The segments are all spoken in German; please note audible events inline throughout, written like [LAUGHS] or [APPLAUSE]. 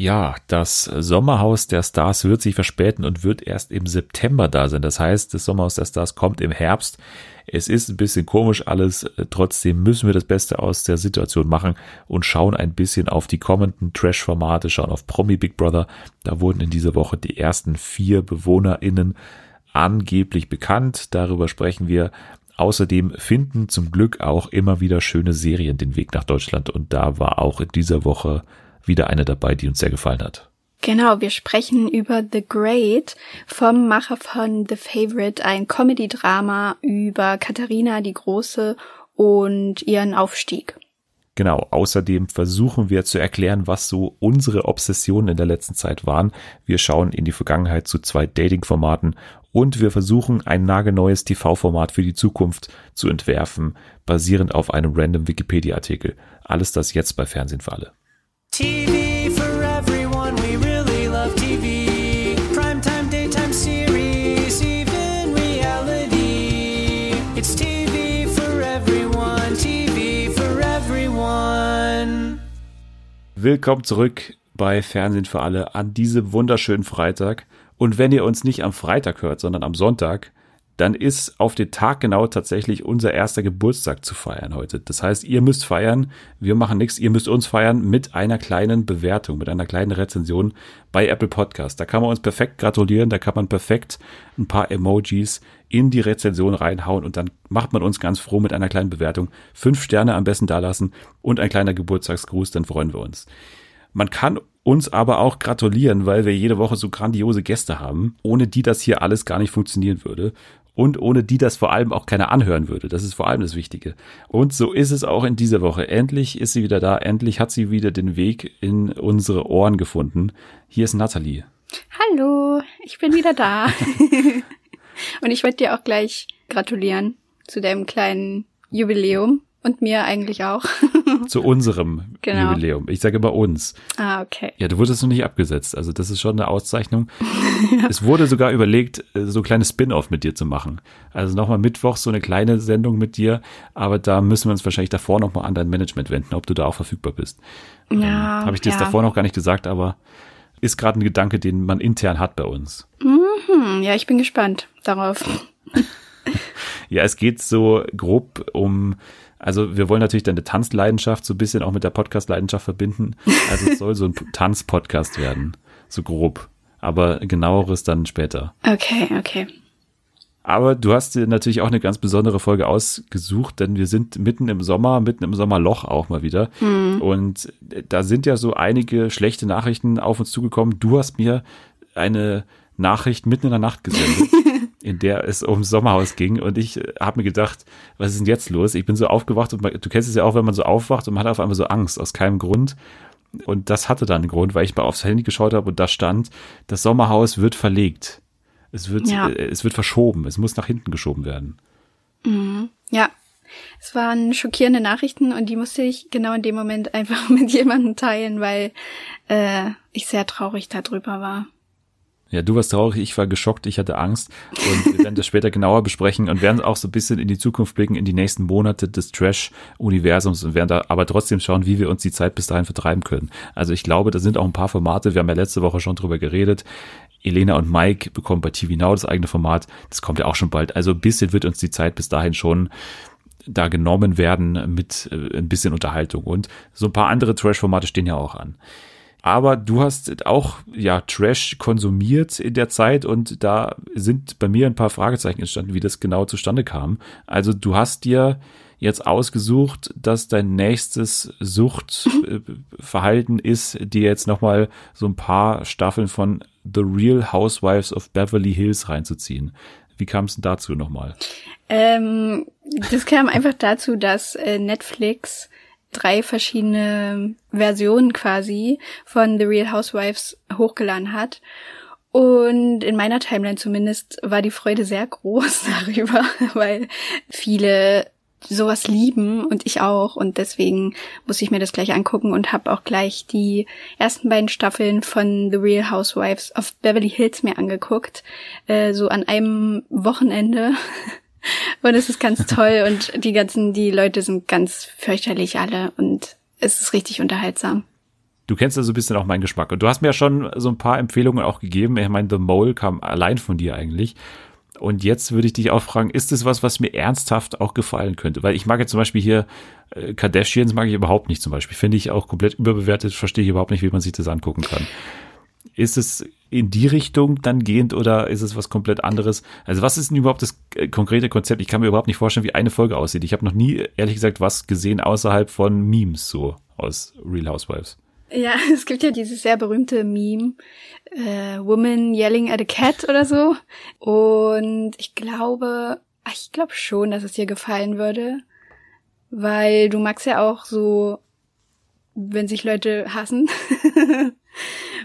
Ja, das Sommerhaus der Stars wird sich verspäten und wird erst im September da sein. Das heißt, das Sommerhaus der Stars kommt im Herbst. Es ist ein bisschen komisch alles. Trotzdem müssen wir das Beste aus der Situation machen und schauen ein bisschen auf die kommenden Trash-Formate, schauen auf Promi Big Brother. Da wurden in dieser Woche die ersten vier BewohnerInnen angeblich bekannt. Darüber sprechen wir. Außerdem finden zum Glück auch immer wieder schöne Serien den Weg nach Deutschland und da war auch in dieser Woche wieder eine dabei, die uns sehr gefallen hat. Genau, wir sprechen über The Great vom Macher von The Favorite, ein Comedy-Drama über Katharina die Große und ihren Aufstieg. Genau, außerdem versuchen wir zu erklären, was so unsere Obsessionen in der letzten Zeit waren. Wir schauen in die Vergangenheit zu zwei Dating-Formaten und wir versuchen ein nagelneues TV-Format für die Zukunft zu entwerfen, basierend auf einem random Wikipedia-Artikel. Alles das jetzt bei Fernsehen für alle. TV for everyone, we really love TV. Primetime, daytime series, even reality. It's TV for everyone, TV for everyone. Willkommen zurück bei Fernsehen für alle an diesem wunderschönen Freitag. Und wenn ihr uns nicht am Freitag hört, sondern am Sonntag, dann ist auf den Tag genau tatsächlich unser erster Geburtstag zu feiern heute. Das heißt, ihr müsst feiern, wir machen nichts, ihr müsst uns feiern mit einer kleinen Bewertung, mit einer kleinen Rezension bei Apple Podcast. Da kann man uns perfekt gratulieren, da kann man perfekt ein paar Emojis in die Rezension reinhauen und dann macht man uns ganz froh mit einer kleinen Bewertung. Fünf Sterne am besten dalassen und ein kleiner Geburtstagsgruß, dann freuen wir uns. Man kann uns aber auch gratulieren, weil wir jede Woche so grandiose Gäste haben, ohne die das hier alles gar nicht funktionieren würde und ohne die das vor allem auch keiner anhören würde. Das ist vor allem das Wichtige. Und so ist es auch in dieser Woche. Endlich ist sie wieder da. Endlich hat sie wieder den Weg in unsere Ohren gefunden. Hier ist Nathalie. Hallo, ich bin wieder da. [LAUGHS] und ich wollte dir auch gleich gratulieren zu deinem kleinen Jubiläum. Und mir eigentlich auch. [LAUGHS] Zu unserem genau. Jubiläum. Ich sage immer uns. Ah, okay. Ja, du wurdest noch nicht abgesetzt. Also das ist schon eine Auszeichnung. [LAUGHS] ja. Es wurde sogar überlegt, äh, so ein kleines Spin-off mit dir zu machen. Also nochmal Mittwoch so eine kleine Sendung mit dir. Aber da müssen wir uns wahrscheinlich davor nochmal an dein Management wenden, ob du da auch verfügbar bist. Ja. Ähm, Habe ich dir ja. davor noch gar nicht gesagt, aber ist gerade ein Gedanke, den man intern hat bei uns. Mhm. Ja, ich bin gespannt darauf. [LAUGHS] ja, es geht so grob um also wir wollen natürlich deine Tanzleidenschaft so ein bisschen auch mit der Podcast-Leidenschaft verbinden. Also es soll so ein [LAUGHS] Tanzpodcast werden, so grob. Aber genaueres dann später. Okay, okay. Aber du hast dir natürlich auch eine ganz besondere Folge ausgesucht, denn wir sind mitten im Sommer, mitten im Sommerloch auch mal wieder. Mhm. Und da sind ja so einige schlechte Nachrichten auf uns zugekommen. Du hast mir eine Nachricht mitten in der Nacht gesendet. [LAUGHS] in der es ums Sommerhaus ging. Und ich äh, habe mir gedacht, was ist denn jetzt los? Ich bin so aufgewacht und du kennst es ja auch, wenn man so aufwacht und man hat auf einmal so Angst aus keinem Grund. Und das hatte dann einen Grund, weil ich mal aufs Handy geschaut habe und da stand, das Sommerhaus wird verlegt. Es wird, ja. äh, es wird verschoben. Es muss nach hinten geschoben werden. Mhm. Ja. Es waren schockierende Nachrichten und die musste ich genau in dem Moment [LAUGHS] einfach mit jemandem teilen, weil äh, ich sehr traurig darüber war. Ja, du warst traurig, ich war geschockt, ich hatte Angst und wir werden das später genauer besprechen und werden auch so ein bisschen in die Zukunft blicken, in die nächsten Monate des Trash-Universums und werden da aber trotzdem schauen, wie wir uns die Zeit bis dahin vertreiben können. Also ich glaube, da sind auch ein paar Formate, wir haben ja letzte Woche schon drüber geredet. Elena und Mike bekommen bei TV Now das eigene Format, das kommt ja auch schon bald. Also ein bisschen wird uns die Zeit bis dahin schon da genommen werden mit äh, ein bisschen Unterhaltung und so ein paar andere Trash-Formate stehen ja auch an. Aber du hast auch ja Trash konsumiert in der Zeit und da sind bei mir ein paar Fragezeichen entstanden, wie das genau zustande kam. Also du hast dir jetzt ausgesucht, dass dein nächstes Suchtverhalten [LAUGHS] ist, dir jetzt nochmal so ein paar Staffeln von The Real Housewives of Beverly Hills reinzuziehen. Wie kam es denn dazu nochmal? Ähm, das kam einfach dazu, dass äh, Netflix drei verschiedene Versionen quasi von The Real Housewives hochgeladen hat. Und in meiner Timeline zumindest war die Freude sehr groß [LAUGHS] darüber, weil viele sowas lieben und ich auch. Und deswegen muss ich mir das gleich angucken und habe auch gleich die ersten beiden Staffeln von The Real Housewives of Beverly Hills mir angeguckt, äh, so an einem Wochenende [LAUGHS] Und es ist ganz toll und die ganzen, die Leute sind ganz fürchterlich alle und es ist richtig unterhaltsam. du kennst ja so ein bisschen auch meinen Geschmack. Und du hast mir ja schon so ein paar Empfehlungen auch gegeben. Ich meine, The Mole kam allein von dir eigentlich. Und jetzt würde ich dich auch fragen, ist es was, was mir ernsthaft auch gefallen könnte? Weil ich mag jetzt zum Beispiel hier äh, Kardashians mag ich überhaupt nicht zum Beispiel. Finde ich auch komplett überbewertet, verstehe ich überhaupt nicht, wie man sich das angucken kann. Ist es in die Richtung dann gehend oder ist es was komplett anderes? Also was ist denn überhaupt das äh, konkrete Konzept? Ich kann mir überhaupt nicht vorstellen, wie eine Folge aussieht. Ich habe noch nie, ehrlich gesagt, was gesehen außerhalb von Memes so aus Real Housewives. Ja, [LAUGHS] es gibt ja dieses sehr berühmte Meme, äh, Woman Yelling at a Cat oder so. Und ich glaube, ich glaube schon, dass es dir gefallen würde. Weil du magst ja auch so, wenn sich Leute hassen. [LAUGHS]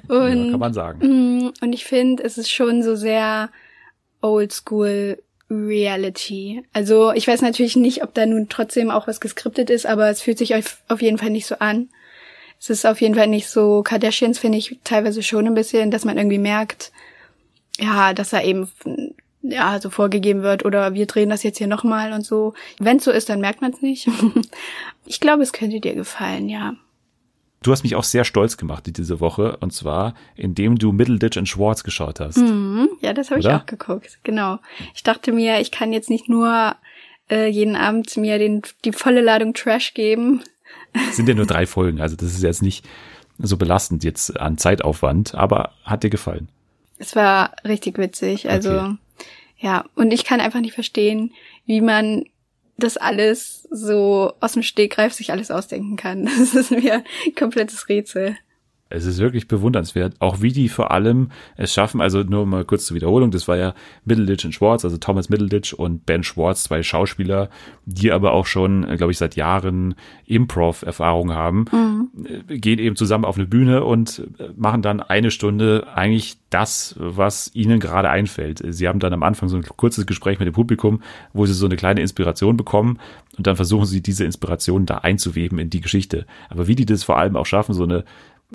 und, ja, kann man sagen. Mm, und ich finde, es ist schon so sehr oldschool Reality. Also ich weiß natürlich nicht, ob da nun trotzdem auch was geskriptet ist, aber es fühlt sich auf, auf jeden Fall nicht so an. Es ist auf jeden Fall nicht so, Kardashians finde ich teilweise schon ein bisschen, dass man irgendwie merkt, ja, dass da eben ja so vorgegeben wird oder wir drehen das jetzt hier nochmal und so. Wenn es so ist, dann merkt man es nicht. [LAUGHS] ich glaube, es könnte dir gefallen, ja. Du hast mich auch sehr stolz gemacht diese Woche und zwar, indem du Middleditch und Schwartz geschaut hast. Mhm, ja, das habe ich auch geguckt, genau. Ich dachte mir, ich kann jetzt nicht nur äh, jeden Abend mir den, die volle Ladung Trash geben, sind ja nur drei Folgen, also das ist jetzt nicht so belastend jetzt an Zeitaufwand, aber hat dir gefallen? Es war richtig witzig, also okay. ja, und ich kann einfach nicht verstehen, wie man das alles so aus dem Stegreif sich alles ausdenken kann. [LAUGHS] Das ist mir ein komplettes Rätsel. Es ist wirklich bewundernswert, auch wie die vor allem es schaffen, also nur mal kurz zur Wiederholung, das war ja Middleditch und Schwartz, also Thomas Middleditch und Ben Schwartz, zwei Schauspieler, die aber auch schon, glaube ich, seit Jahren Improv-Erfahrung haben, mhm. Gehen eben zusammen auf eine Bühne und machen dann eine Stunde eigentlich das, was ihnen gerade einfällt. Sie haben dann am Anfang so ein kurzes Gespräch mit dem Publikum, wo sie so eine kleine Inspiration bekommen und dann versuchen sie diese Inspiration da einzuweben in die Geschichte. Aber wie die das vor allem auch schaffen, so eine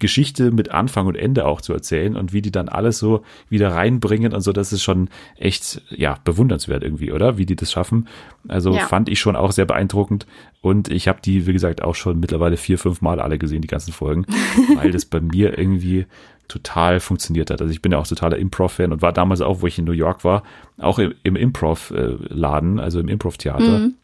Geschichte mit Anfang und Ende auch zu erzählen und wie die dann alles so wieder reinbringen und so, das ist schon echt, ja, bewundernswert irgendwie, oder? Wie die das schaffen. Also ja. fand ich schon auch sehr beeindruckend und ich habe die, wie gesagt, auch schon mittlerweile vier, fünf Mal alle gesehen, die ganzen Folgen, [LAUGHS] weil das bei mir irgendwie total funktioniert hat. Also ich bin ja auch totaler Improv-Fan und war damals auch, wo ich in New York war, auch im, im Improv-Laden, also im Improv-Theater. Mhm.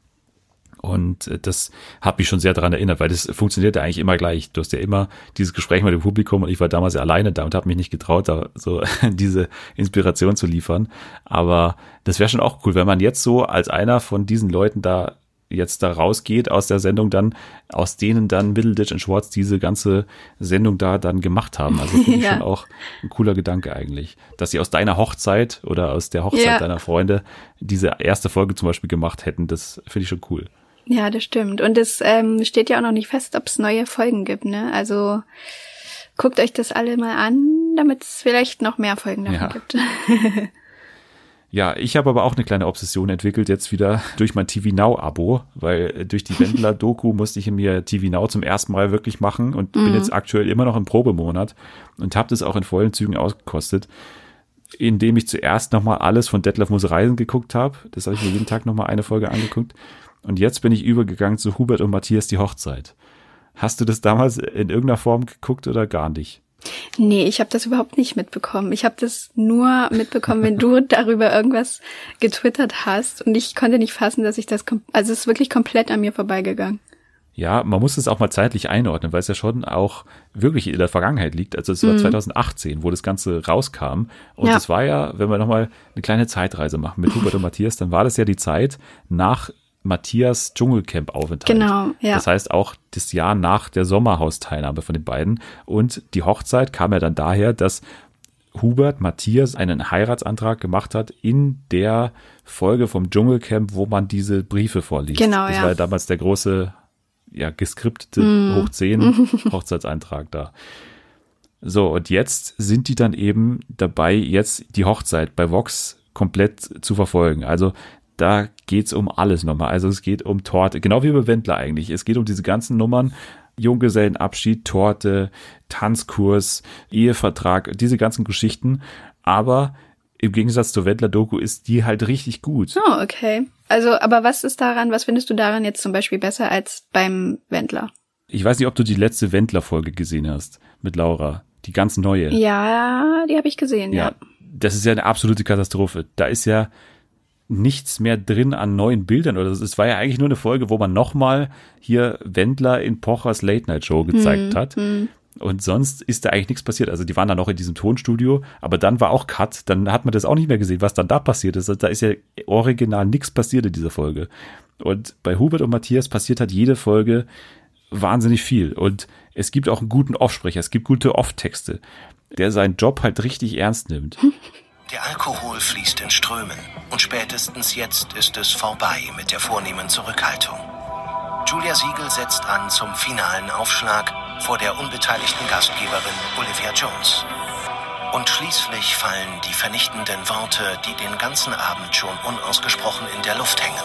Und äh, das hat mich schon sehr daran erinnert, weil das funktioniert ja eigentlich immer gleich. Du hast ja immer dieses Gespräch mit dem Publikum und ich war damals ja alleine da und habe mich nicht getraut, da so [LAUGHS] diese Inspiration zu liefern. Aber das wäre schon auch cool, wenn man jetzt so als einer von diesen Leuten da jetzt da rausgeht aus der Sendung dann, aus denen dann Middleditch und Schwartz diese ganze Sendung da dann gemacht haben. Also finde ich [LAUGHS] ja. schon auch ein cooler Gedanke eigentlich. Dass sie aus deiner Hochzeit oder aus der Hochzeit ja. deiner Freunde diese erste Folge zum Beispiel gemacht hätten, das finde ich schon cool. Ja, das stimmt. Und es ähm, steht ja auch noch nicht fest, ob es neue Folgen gibt, ne? Also guckt euch das alle mal an, damit es vielleicht noch mehr Folgen davon ja. gibt. [LAUGHS] Ja, ich habe aber auch eine kleine Obsession entwickelt jetzt wieder durch mein TV Now Abo, weil durch die Wendler Doku [LAUGHS] musste ich mir TV Now zum ersten Mal wirklich machen und mhm. bin jetzt aktuell immer noch im Probemonat und habe das auch in vollen Zügen ausgekostet, indem ich zuerst nochmal alles von Detlef muss reisen geguckt habe. Das habe ich mir jeden Tag nochmal eine Folge angeguckt und jetzt bin ich übergegangen zu Hubert und Matthias die Hochzeit. Hast du das damals in irgendeiner Form geguckt oder gar nicht? Nee, ich habe das überhaupt nicht mitbekommen. Ich habe das nur mitbekommen, wenn du [LAUGHS] darüber irgendwas getwittert hast und ich konnte nicht fassen, dass ich das also es ist wirklich komplett an mir vorbeigegangen. Ja, man muss es auch mal zeitlich einordnen, weil es ja schon auch wirklich in der Vergangenheit liegt. Also es war mhm. 2018, wo das Ganze rauskam. Und es ja. war ja, wenn wir nochmal eine kleine Zeitreise machen mit [LAUGHS] Hubert und Matthias, dann war das ja die Zeit nach Matthias Dschungelcamp-Aufenthalt. Genau, ja. Das heißt auch das Jahr nach der Sommerhausteilnahme von den beiden. Und die Hochzeit kam ja dann daher, dass Hubert Matthias einen Heiratsantrag gemacht hat in der Folge vom Dschungelcamp, wo man diese Briefe vorliest. Genau, das ja. war ja damals der große, ja, geskriptete mm. Hoch 10 [LAUGHS] Hochzeitsantrag da. So, und jetzt sind die dann eben dabei, jetzt die Hochzeit bei Vox komplett zu verfolgen. Also da geht's um alles nochmal. Also es geht um Torte, genau wie bei Wendler eigentlich. Es geht um diese ganzen Nummern. Junggesellenabschied, Torte, Tanzkurs, Ehevertrag, diese ganzen Geschichten. Aber im Gegensatz zur Wendler-Doku ist die halt richtig gut. Oh, okay. Also, aber was ist daran, was findest du daran jetzt zum Beispiel besser als beim Wendler? Ich weiß nicht, ob du die letzte Wendler-Folge gesehen hast mit Laura. Die ganz neue. Ja, die habe ich gesehen, ja. ja. Das ist ja eine absolute Katastrophe. Da ist ja nichts mehr drin an neuen Bildern oder es war ja eigentlich nur eine Folge, wo man nochmal hier Wendler in Pochers Late Night Show gezeigt hm, hat. Hm. Und sonst ist da eigentlich nichts passiert. Also die waren dann noch in diesem Tonstudio, aber dann war auch Cut. Dann hat man das auch nicht mehr gesehen, was dann da passiert ist. Da ist ja original nichts passiert in dieser Folge. Und bei Hubert und Matthias passiert halt jede Folge wahnsinnig viel. Und es gibt auch einen guten Offsprecher, es gibt gute Off-Texte, der seinen Job halt richtig ernst nimmt. Der Alkohol fließt in Strömen und spätestens jetzt ist es vorbei mit der vornehmen Zurückhaltung. Julia Siegel setzt an zum finalen Aufschlag vor der unbeteiligten Gastgeberin Olivia Jones. Und schließlich fallen die vernichtenden Worte, die den ganzen Abend schon unausgesprochen in der Luft hängen.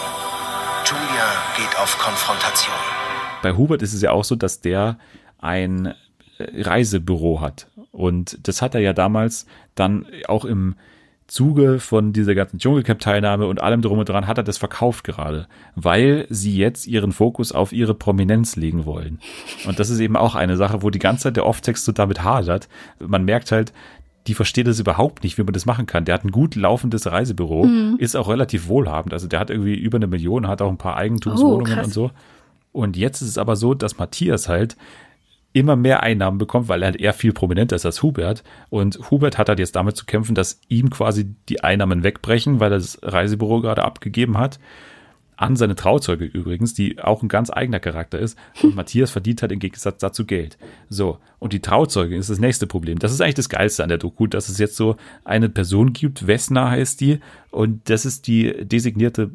Julia geht auf Konfrontation. Bei Hubert ist es ja auch so, dass der ein äh, Reisebüro hat. Und das hat er ja damals dann auch im Zuge von dieser ganzen Dschungelcamp-Teilnahme und allem drum und dran hat er das verkauft gerade, weil sie jetzt ihren Fokus auf ihre Prominenz legen wollen. Und das ist eben auch eine Sache, wo die ganze Zeit der Off-Text so damit hadert. Man merkt halt, die versteht das überhaupt nicht, wie man das machen kann. Der hat ein gut laufendes Reisebüro, mhm. ist auch relativ wohlhabend. Also der hat irgendwie über eine Million, hat auch ein paar Eigentumswohnungen oh, und so. Und jetzt ist es aber so, dass Matthias halt immer mehr Einnahmen bekommt, weil er halt eher viel prominenter ist als Hubert. Und Hubert hat halt jetzt damit zu kämpfen, dass ihm quasi die Einnahmen wegbrechen, weil er das Reisebüro gerade abgegeben hat. An seine Trauzeuge übrigens, die auch ein ganz eigener Charakter ist. Und Matthias verdient halt im Gegensatz dazu Geld. So. Und die Trauzeuge ist das nächste Problem. Das ist eigentlich das Geilste an der Doku, dass es jetzt so eine Person gibt. Vesna heißt die. Und das ist die designierte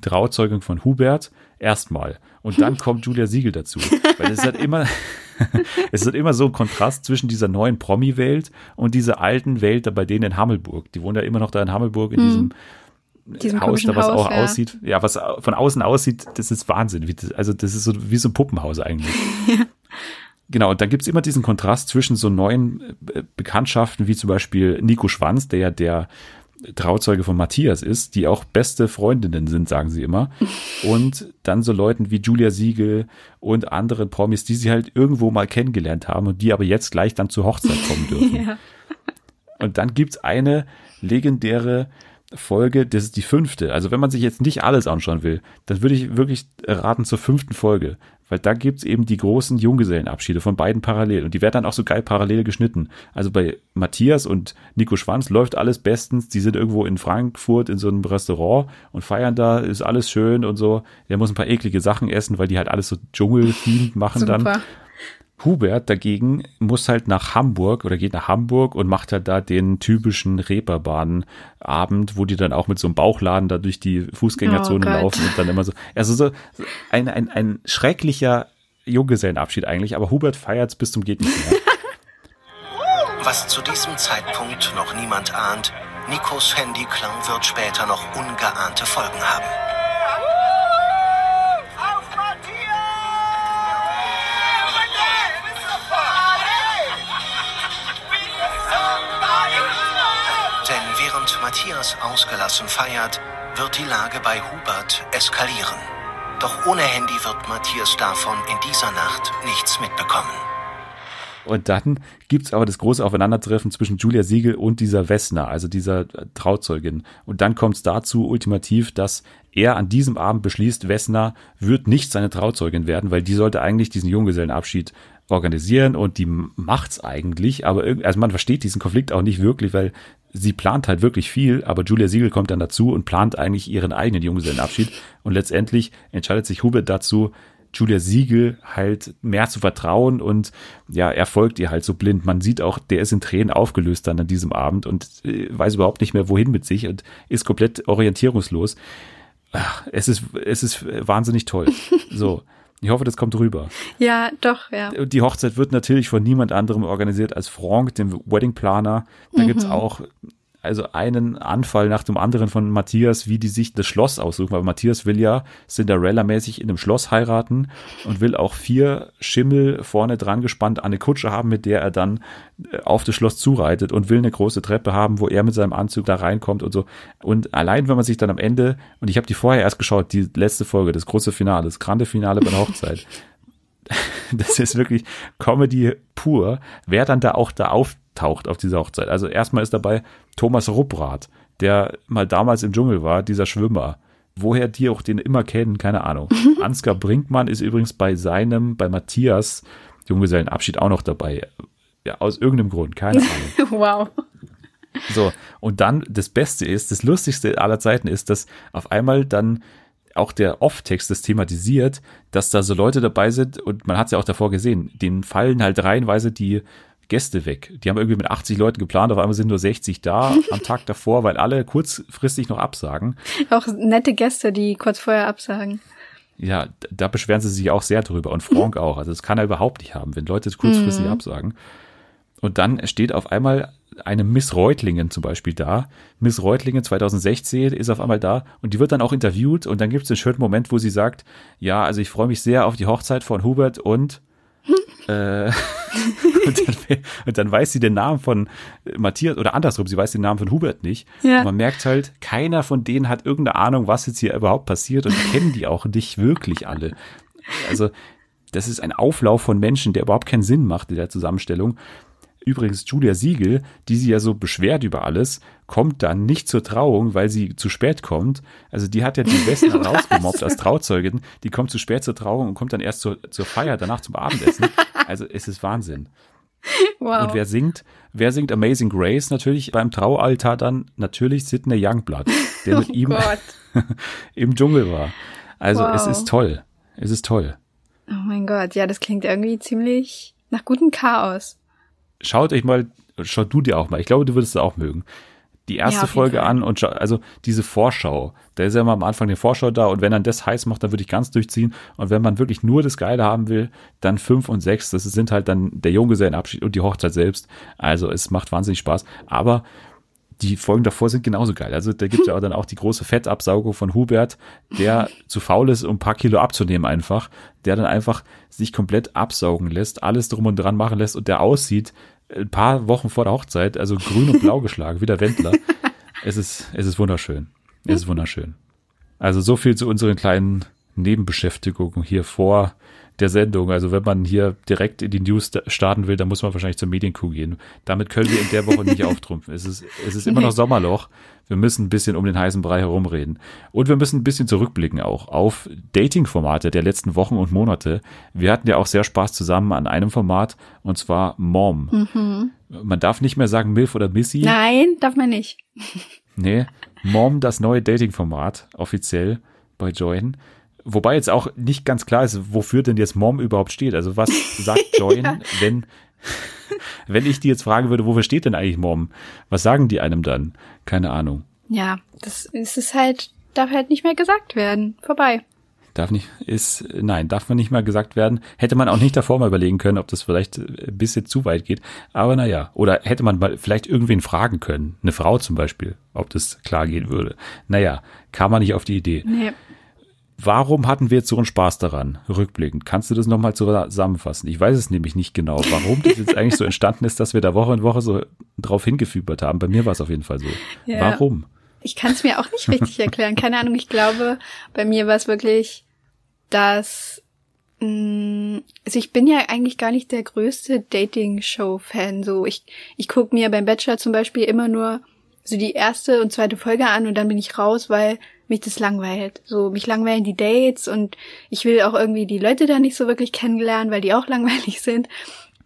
Trauzeugin von Hubert. Erstmal. Und dann kommt Julia Siegel dazu. Weil es ist halt [LAUGHS] immer, [LAUGHS] es ist immer so ein Kontrast zwischen dieser neuen Promi-Welt und dieser alten Welt bei denen in Hammelburg. Die wohnen ja immer noch da in Hammelburg in hm. diesem diesem Haus, da was Haus, auch ja. aussieht, ja, was von außen aussieht, das ist Wahnsinn. also das ist so wie so ein Puppenhaus eigentlich. [LAUGHS] ja. Genau, und dann gibt's immer diesen Kontrast zwischen so neuen äh, Bekanntschaften, wie zum Beispiel Nico Schwanz, der ja der Trauzeuge von Matthias ist, die auch beste Freundinnen sind, sagen sie immer. [LAUGHS] Und dann so Leuten wie Julia Siegel und andere Promis, die sie halt irgendwo mal kennengelernt haben und die aber jetzt gleich dann zur Hochzeit kommen [LAUGHS] dürfen. ja. Und dann gibt's eine legendäre Folge, das ist die fünfte. Also wenn man sich jetzt nicht alles anschauen will, dann würde ich wirklich raten zur fünften Folge. Weil da gibt's eben die großen Junggesellenabschiede von beiden parallel. Und die werden dann auch so geil parallel geschnitten. Also bei Matthias und Nico Schwanz läuft alles bestens. Die sind irgendwo in Frankfurt in so einem Restaurant und feiern da, ist alles schön und so. Der muss ein paar eklige Sachen essen, weil die halt alles so Dschungel-themed machen Super. dann. Hubert dagegen muss halt nach Hamburg oder geht nach Hamburg und macht halt da den typischen Reeperbahnabend, wo die dann auch mit so einem Bauchladen da durch die Fußgängerzone oh laufen und dann immer so, also so ein, ein, ein schrecklicher Junggesellenabschied eigentlich, aber Hubert feiert's bis zum geht nicht mehr. [LAUGHS] Was zu diesem Zeitpunkt noch niemand ahnt, Nikos Handyklang wird später noch ungeahnte Folgen haben. Matthias ausgelassen feiert, wird die Lage bei Hubert eskalieren. Doch ohne Handy wird Matthias davon in dieser Nacht nichts mitbekommen. Und dann gibt's aber das große Aufeinandertreffen zwischen Julia Siegel und dieser Wessner, also dieser Trauzeugin. Und dann kommt's dazu ultimativ, dass er an diesem Abend beschließt, Wessner wird nicht seine Trauzeugin werden, weil die sollte eigentlich diesen Junggesellenabschied organisieren und die macht's eigentlich, aber also man versteht diesen Konflikt auch nicht wirklich, weil sie plant halt wirklich viel, aber Julia Siegel kommt dann dazu und plant eigentlich ihren eigenen Junggesellenabschied und letztendlich entscheidet sich Hubert dazu, Julia Siegel halt mehr zu vertrauen und ja, er folgt ihr halt so blind. Man sieht auch, der ist in Tränen aufgelöst dann an diesem Abend und äh, weiß überhaupt nicht mehr wohin mit sich und ist komplett orientierungslos. Ach, es ist, es ist wahnsinnig toll. So. Ich hoffe, das kommt rüber. Ja, doch, ja. Die Hochzeit wird natürlich von niemand anderem organisiert als Franck, dem Wedding Planer. Da mhm. gibt's auch also einen Anfall nach dem anderen von Matthias, wie die sich das Schloss aussuchen, weil Matthias will ja Cinderella-mäßig in einem Schloss heiraten und will auch vier Schimmel vorne dran gespannt an eine Kutsche haben, mit der er dann äh, auf das Schloss zureitet und will eine große Treppe haben, wo er mit seinem Anzug da reinkommt und so. Und allein, wenn man sich dann am Ende, und ich habe die vorher erst geschaut, die letzte Folge, das große Finale, das grande Finale bei der Hochzeit, [LAUGHS] das ist wirklich Comedy pur, wer dann da auch da auftaucht auf dieser Hochzeit. Also erstmal ist dabei Thomas Rupprath, der mal damals im Dschungel war, dieser Schwimmer. Woher die auch den immer kennen, keine Ahnung. [LAUGHS] Ansgar Brinkmann ist übrigens bei seinem, bei Matthias Junggesellenabschied auch noch dabei. Ja, aus irgendeinem Grund, keine [LAUGHS] Ahnung. wow. So, und dann das Beste ist, das Lustigste aller Zeiten ist, dass auf einmal dann auch der Off-Text das thematisiert, dass da so Leute dabei sind und man hat es ja auch davor gesehen, denen fallen halt reihenweise die Gäste weg. Die haben irgendwie mit 80 Leuten geplant, auf einmal sind nur 60 da [LAUGHS] am Tag davor, weil alle kurzfristig noch absagen. Auch nette Gäste, die kurz vorher absagen. Ja, da beschweren sie sich auch sehr drüber und Frank [LAUGHS] auch. Also das kann er überhaupt nicht haben, wenn Leute kurzfristig mhm. absagen. Und dann steht auf einmal eine Miss Reutlingen zum Beispiel da. Miss Reutlingen 2016 ist auf einmal da und die wird dann auch interviewt und dann gibt es einen schönen Moment, wo sie sagt, ja, also ich freue mich sehr auf die Hochzeit von Hubert und [LAUGHS] äh, [LAUGHS] und, dann, und, dann, weiß sie den Namen von Matthias oder andersrum, sie weiß den Namen von Hubert nicht. Ja. man merkt halt, keiner von denen hat irgendeine Ahnung, was jetzt hier überhaupt passiert und kennen die auch nicht wirklich alle. Also das ist ein Auflauf von Menschen, der überhaupt keinen Sinn macht in der Zusammenstellung. Übrigens, Julia Siegel, die sie ja so beschwert über alles, kommt dann nicht zur Trauung, weil sie zu spät kommt. Also die hat ja die Besten [LAUGHS] rausgemobbt als Trauzeugin. Die kommt zu spät zur Trauung und kommt dann erst zur, zur Feier, danach zum Abendessen. Also es ist Wahnsinn. Wow. Und wer singt, wer singt Amazing Grace natürlich beim Traualtar dann? Natürlich Sidney Youngblood, der [LAUGHS] oh mit ihm [LAUGHS] im Dschungel war. Also wow. es ist toll. Es ist toll. Oh mein Gott, ja, das klingt irgendwie ziemlich nach gutem Chaos schaut euch mal, schaut du dir auch mal, ich glaube, du würdest es auch mögen. Die erste ja, Folge an und schau, also diese Vorschau, da ist ja immer am Anfang die Vorschau da und wenn dann das heiß macht, dann würde ich ganz durchziehen und wenn man wirklich nur das Geile haben will, dann fünf und sechs, das sind halt dann der Junggesellenabschied und die Hochzeit selbst. Also es macht wahnsinnig Spaß, aber die Folgen davor sind genauso geil. Also da gibt es ja [LAUGHS] dann auch die große Fettabsaugung von Hubert, der zu faul ist, um ein paar Kilo abzunehmen einfach, der dann einfach sich komplett absaugen lässt, alles drum und dran machen lässt und der aussieht, ein paar Wochen vor der Hochzeit, also grün und blau [LAUGHS] geschlagen, wie der Wendler. Es ist, es ist wunderschön. Es ist wunderschön. Also so viel zu unseren kleinen Nebenbeschäftigungen hier vor der Sendung. Also wenn man hier direkt in die News starten will, dann muss man wahrscheinlich zur Medienkuh gehen. Damit können wir in der Woche nicht [LAUGHS] auftrumpfen. Es ist, es ist immer noch Sommerloch. Wir müssen ein bisschen um den heißen Brei herumreden. Und wir müssen ein bisschen zurückblicken auch auf Dating-Formate der letzten Wochen und Monate. Wir hatten ja auch sehr Spaß zusammen an einem Format und zwar Mom. Mhm. Man darf nicht mehr sagen Milf oder Missy. Nein, darf man nicht. Nee, Mom, das neue Dating-Format, offiziell bei Join. Wobei jetzt auch nicht ganz klar ist, wofür denn jetzt Mom überhaupt steht. Also was sagt [LAUGHS] Join, ja. wenn, wenn ich die jetzt fragen würde, wofür steht denn eigentlich Mom? Was sagen die einem dann? Keine Ahnung. Ja, das ist es halt, darf halt nicht mehr gesagt werden. Vorbei. Darf nicht, ist, nein, darf man nicht mal gesagt werden. Hätte man auch nicht davor mal überlegen können, ob das vielleicht ein bisschen zu weit geht. Aber naja, oder hätte man mal vielleicht irgendwen fragen können, eine Frau zum Beispiel, ob das klar gehen würde. Naja, kam man nicht auf die Idee. Nee. Warum hatten wir jetzt so einen Spaß daran, rückblickend? Kannst du das nochmal zusammenfassen? Ich weiß es nämlich nicht genau, warum das jetzt eigentlich so entstanden ist, dass wir da Woche in Woche so drauf hingefiebert haben. Bei mir war es auf jeden Fall so. Ja. Warum? Ich kann es mir auch nicht richtig erklären. Keine Ahnung, ich glaube, bei mir war es wirklich, dass mh, mm, also ich bin ja eigentlich gar nicht der größte Dating-Show-Fan. So, ich, ich gucke mir beim Bachelor zum Beispiel immer nur so die erste und zweite Folge an und dann bin ich raus, weil mich das langweilt. So, mich langweilen die Dates und ich will auch irgendwie die Leute da nicht so wirklich kennenlernen, weil die auch [LAUGHS] langweilig sind.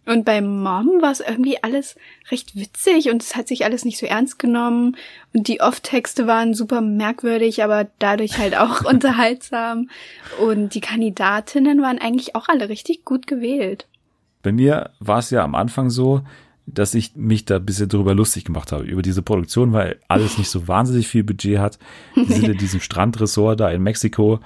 Und bei Mom war es irgendwie alles recht witzig und es hat sich alles nicht so ernst genommen. Und die Off-Texte waren super merkwürdig, aber dadurch halt auch [LAUGHS] unterhaltsam. Und die Kandidatinnen waren eigentlich auch alle richtig gut gewählt. Bei mir war es ja am Anfang so, dass ich mich da ein bisschen drüber lustig gemacht habe, über diese Produktion, weil alles nicht so wahnsinnig viel Budget hat. Die sind in diesem Strandressort da in Mexiko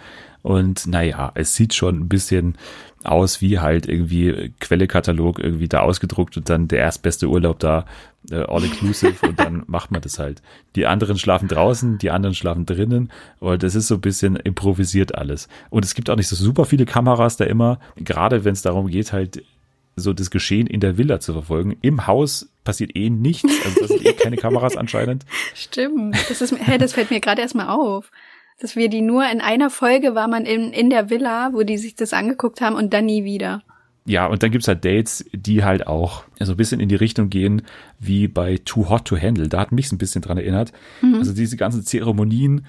und naja, es sieht schon ein bisschen aus wie halt irgendwie Quellekatalog irgendwie da ausgedruckt und dann der erstbeste Urlaub da, äh, all inclusive und dann [LAUGHS] macht man das halt. Die anderen schlafen draußen, die anderen schlafen drinnen und das ist so ein bisschen improvisiert alles. Und es gibt auch nicht so super viele Kameras da immer, gerade wenn es darum geht halt so das Geschehen in der Villa zu verfolgen. Im Haus passiert eh nichts, also das sind eh keine Kameras [LAUGHS] anscheinend. Stimmt, das ist, hey, das fällt mir gerade erstmal auf. Dass wir die nur in einer Folge war man in, in der Villa, wo die sich das angeguckt haben und dann nie wieder. ja, und dann gibt's halt Dates, die halt auch so ein bisschen in die Richtung gehen wie bei Too Hot to Handle. Da hat mich ein bisschen dran erinnert. Mhm. Also diese ganzen Zeremonien,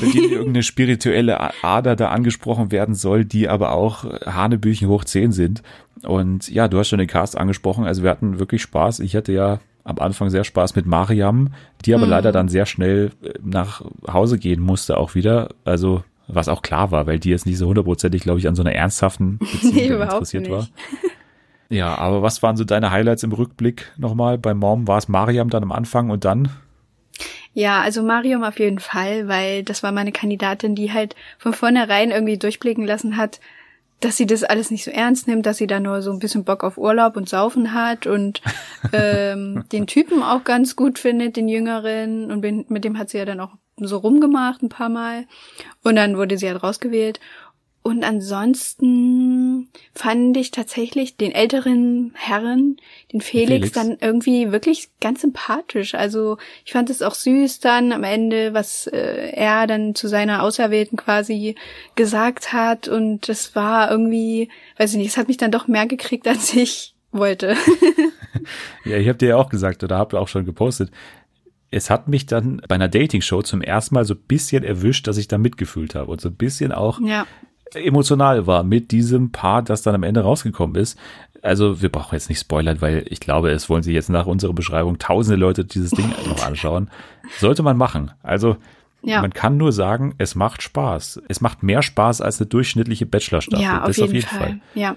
bei denen irgendeine spirituelle Ader da angesprochen werden soll, die aber auch Hanebüchen hoch 10 sind. Und ja, du hast schon den Cast angesprochen. Also wir hatten wirklich Spaß. Ich hatte ja am Anfang sehr Spaß mit Mariam, die aber mhm. leider dann sehr schnell äh, nach Hause gehen musste auch wieder. Also was auch klar war, weil die jetzt nicht so hundertprozentig, glaube ich, an so einer ernsthaften [LAUGHS] Beziehung nee, interessiert nicht. war. [LAUGHS] Ja, aber was waren so deine Highlights im Rückblick nochmal? Bei Mom war es Mariam dann am Anfang und dann? Ja, also Mariam auf jeden Fall, weil das war meine Kandidatin, die halt von vornherein irgendwie durchblicken lassen hat, dass sie das alles nicht so ernst nimmt, dass sie da nur so ein bisschen Bock auf Urlaub und Saufen hat und [LAUGHS] ähm, den Typen auch ganz gut findet, den Jüngeren. Und mit dem hat sie ja dann auch so rumgemacht ein paar Mal. Und dann wurde sie halt rausgewählt. Und ansonsten fand ich tatsächlich den älteren Herren, den Felix, Felix, dann irgendwie wirklich ganz sympathisch. Also ich fand es auch süß dann am Ende, was äh, er dann zu seiner Auserwählten quasi gesagt hat. Und das war irgendwie, weiß ich nicht, es hat mich dann doch mehr gekriegt, [LAUGHS] als ich wollte. [LAUGHS] ja, ich habe dir ja auch gesagt oder habt ihr auch schon gepostet. Es hat mich dann bei einer Dating-Show zum ersten Mal so ein bisschen erwischt, dass ich da mitgefühlt habe und so ein bisschen auch ja emotional war mit diesem Paar, das dann am Ende rausgekommen ist. Also wir brauchen jetzt nicht spoilern, weil ich glaube, es wollen sich jetzt nach unserer Beschreibung tausende Leute dieses Ding [LAUGHS] noch anschauen. Sollte man machen. Also ja. man kann nur sagen, es macht Spaß. Es macht mehr Spaß als eine durchschnittliche Bachelor-Staffel. Ja, auf das jeden, auf jeden Fall. Fall. Ja.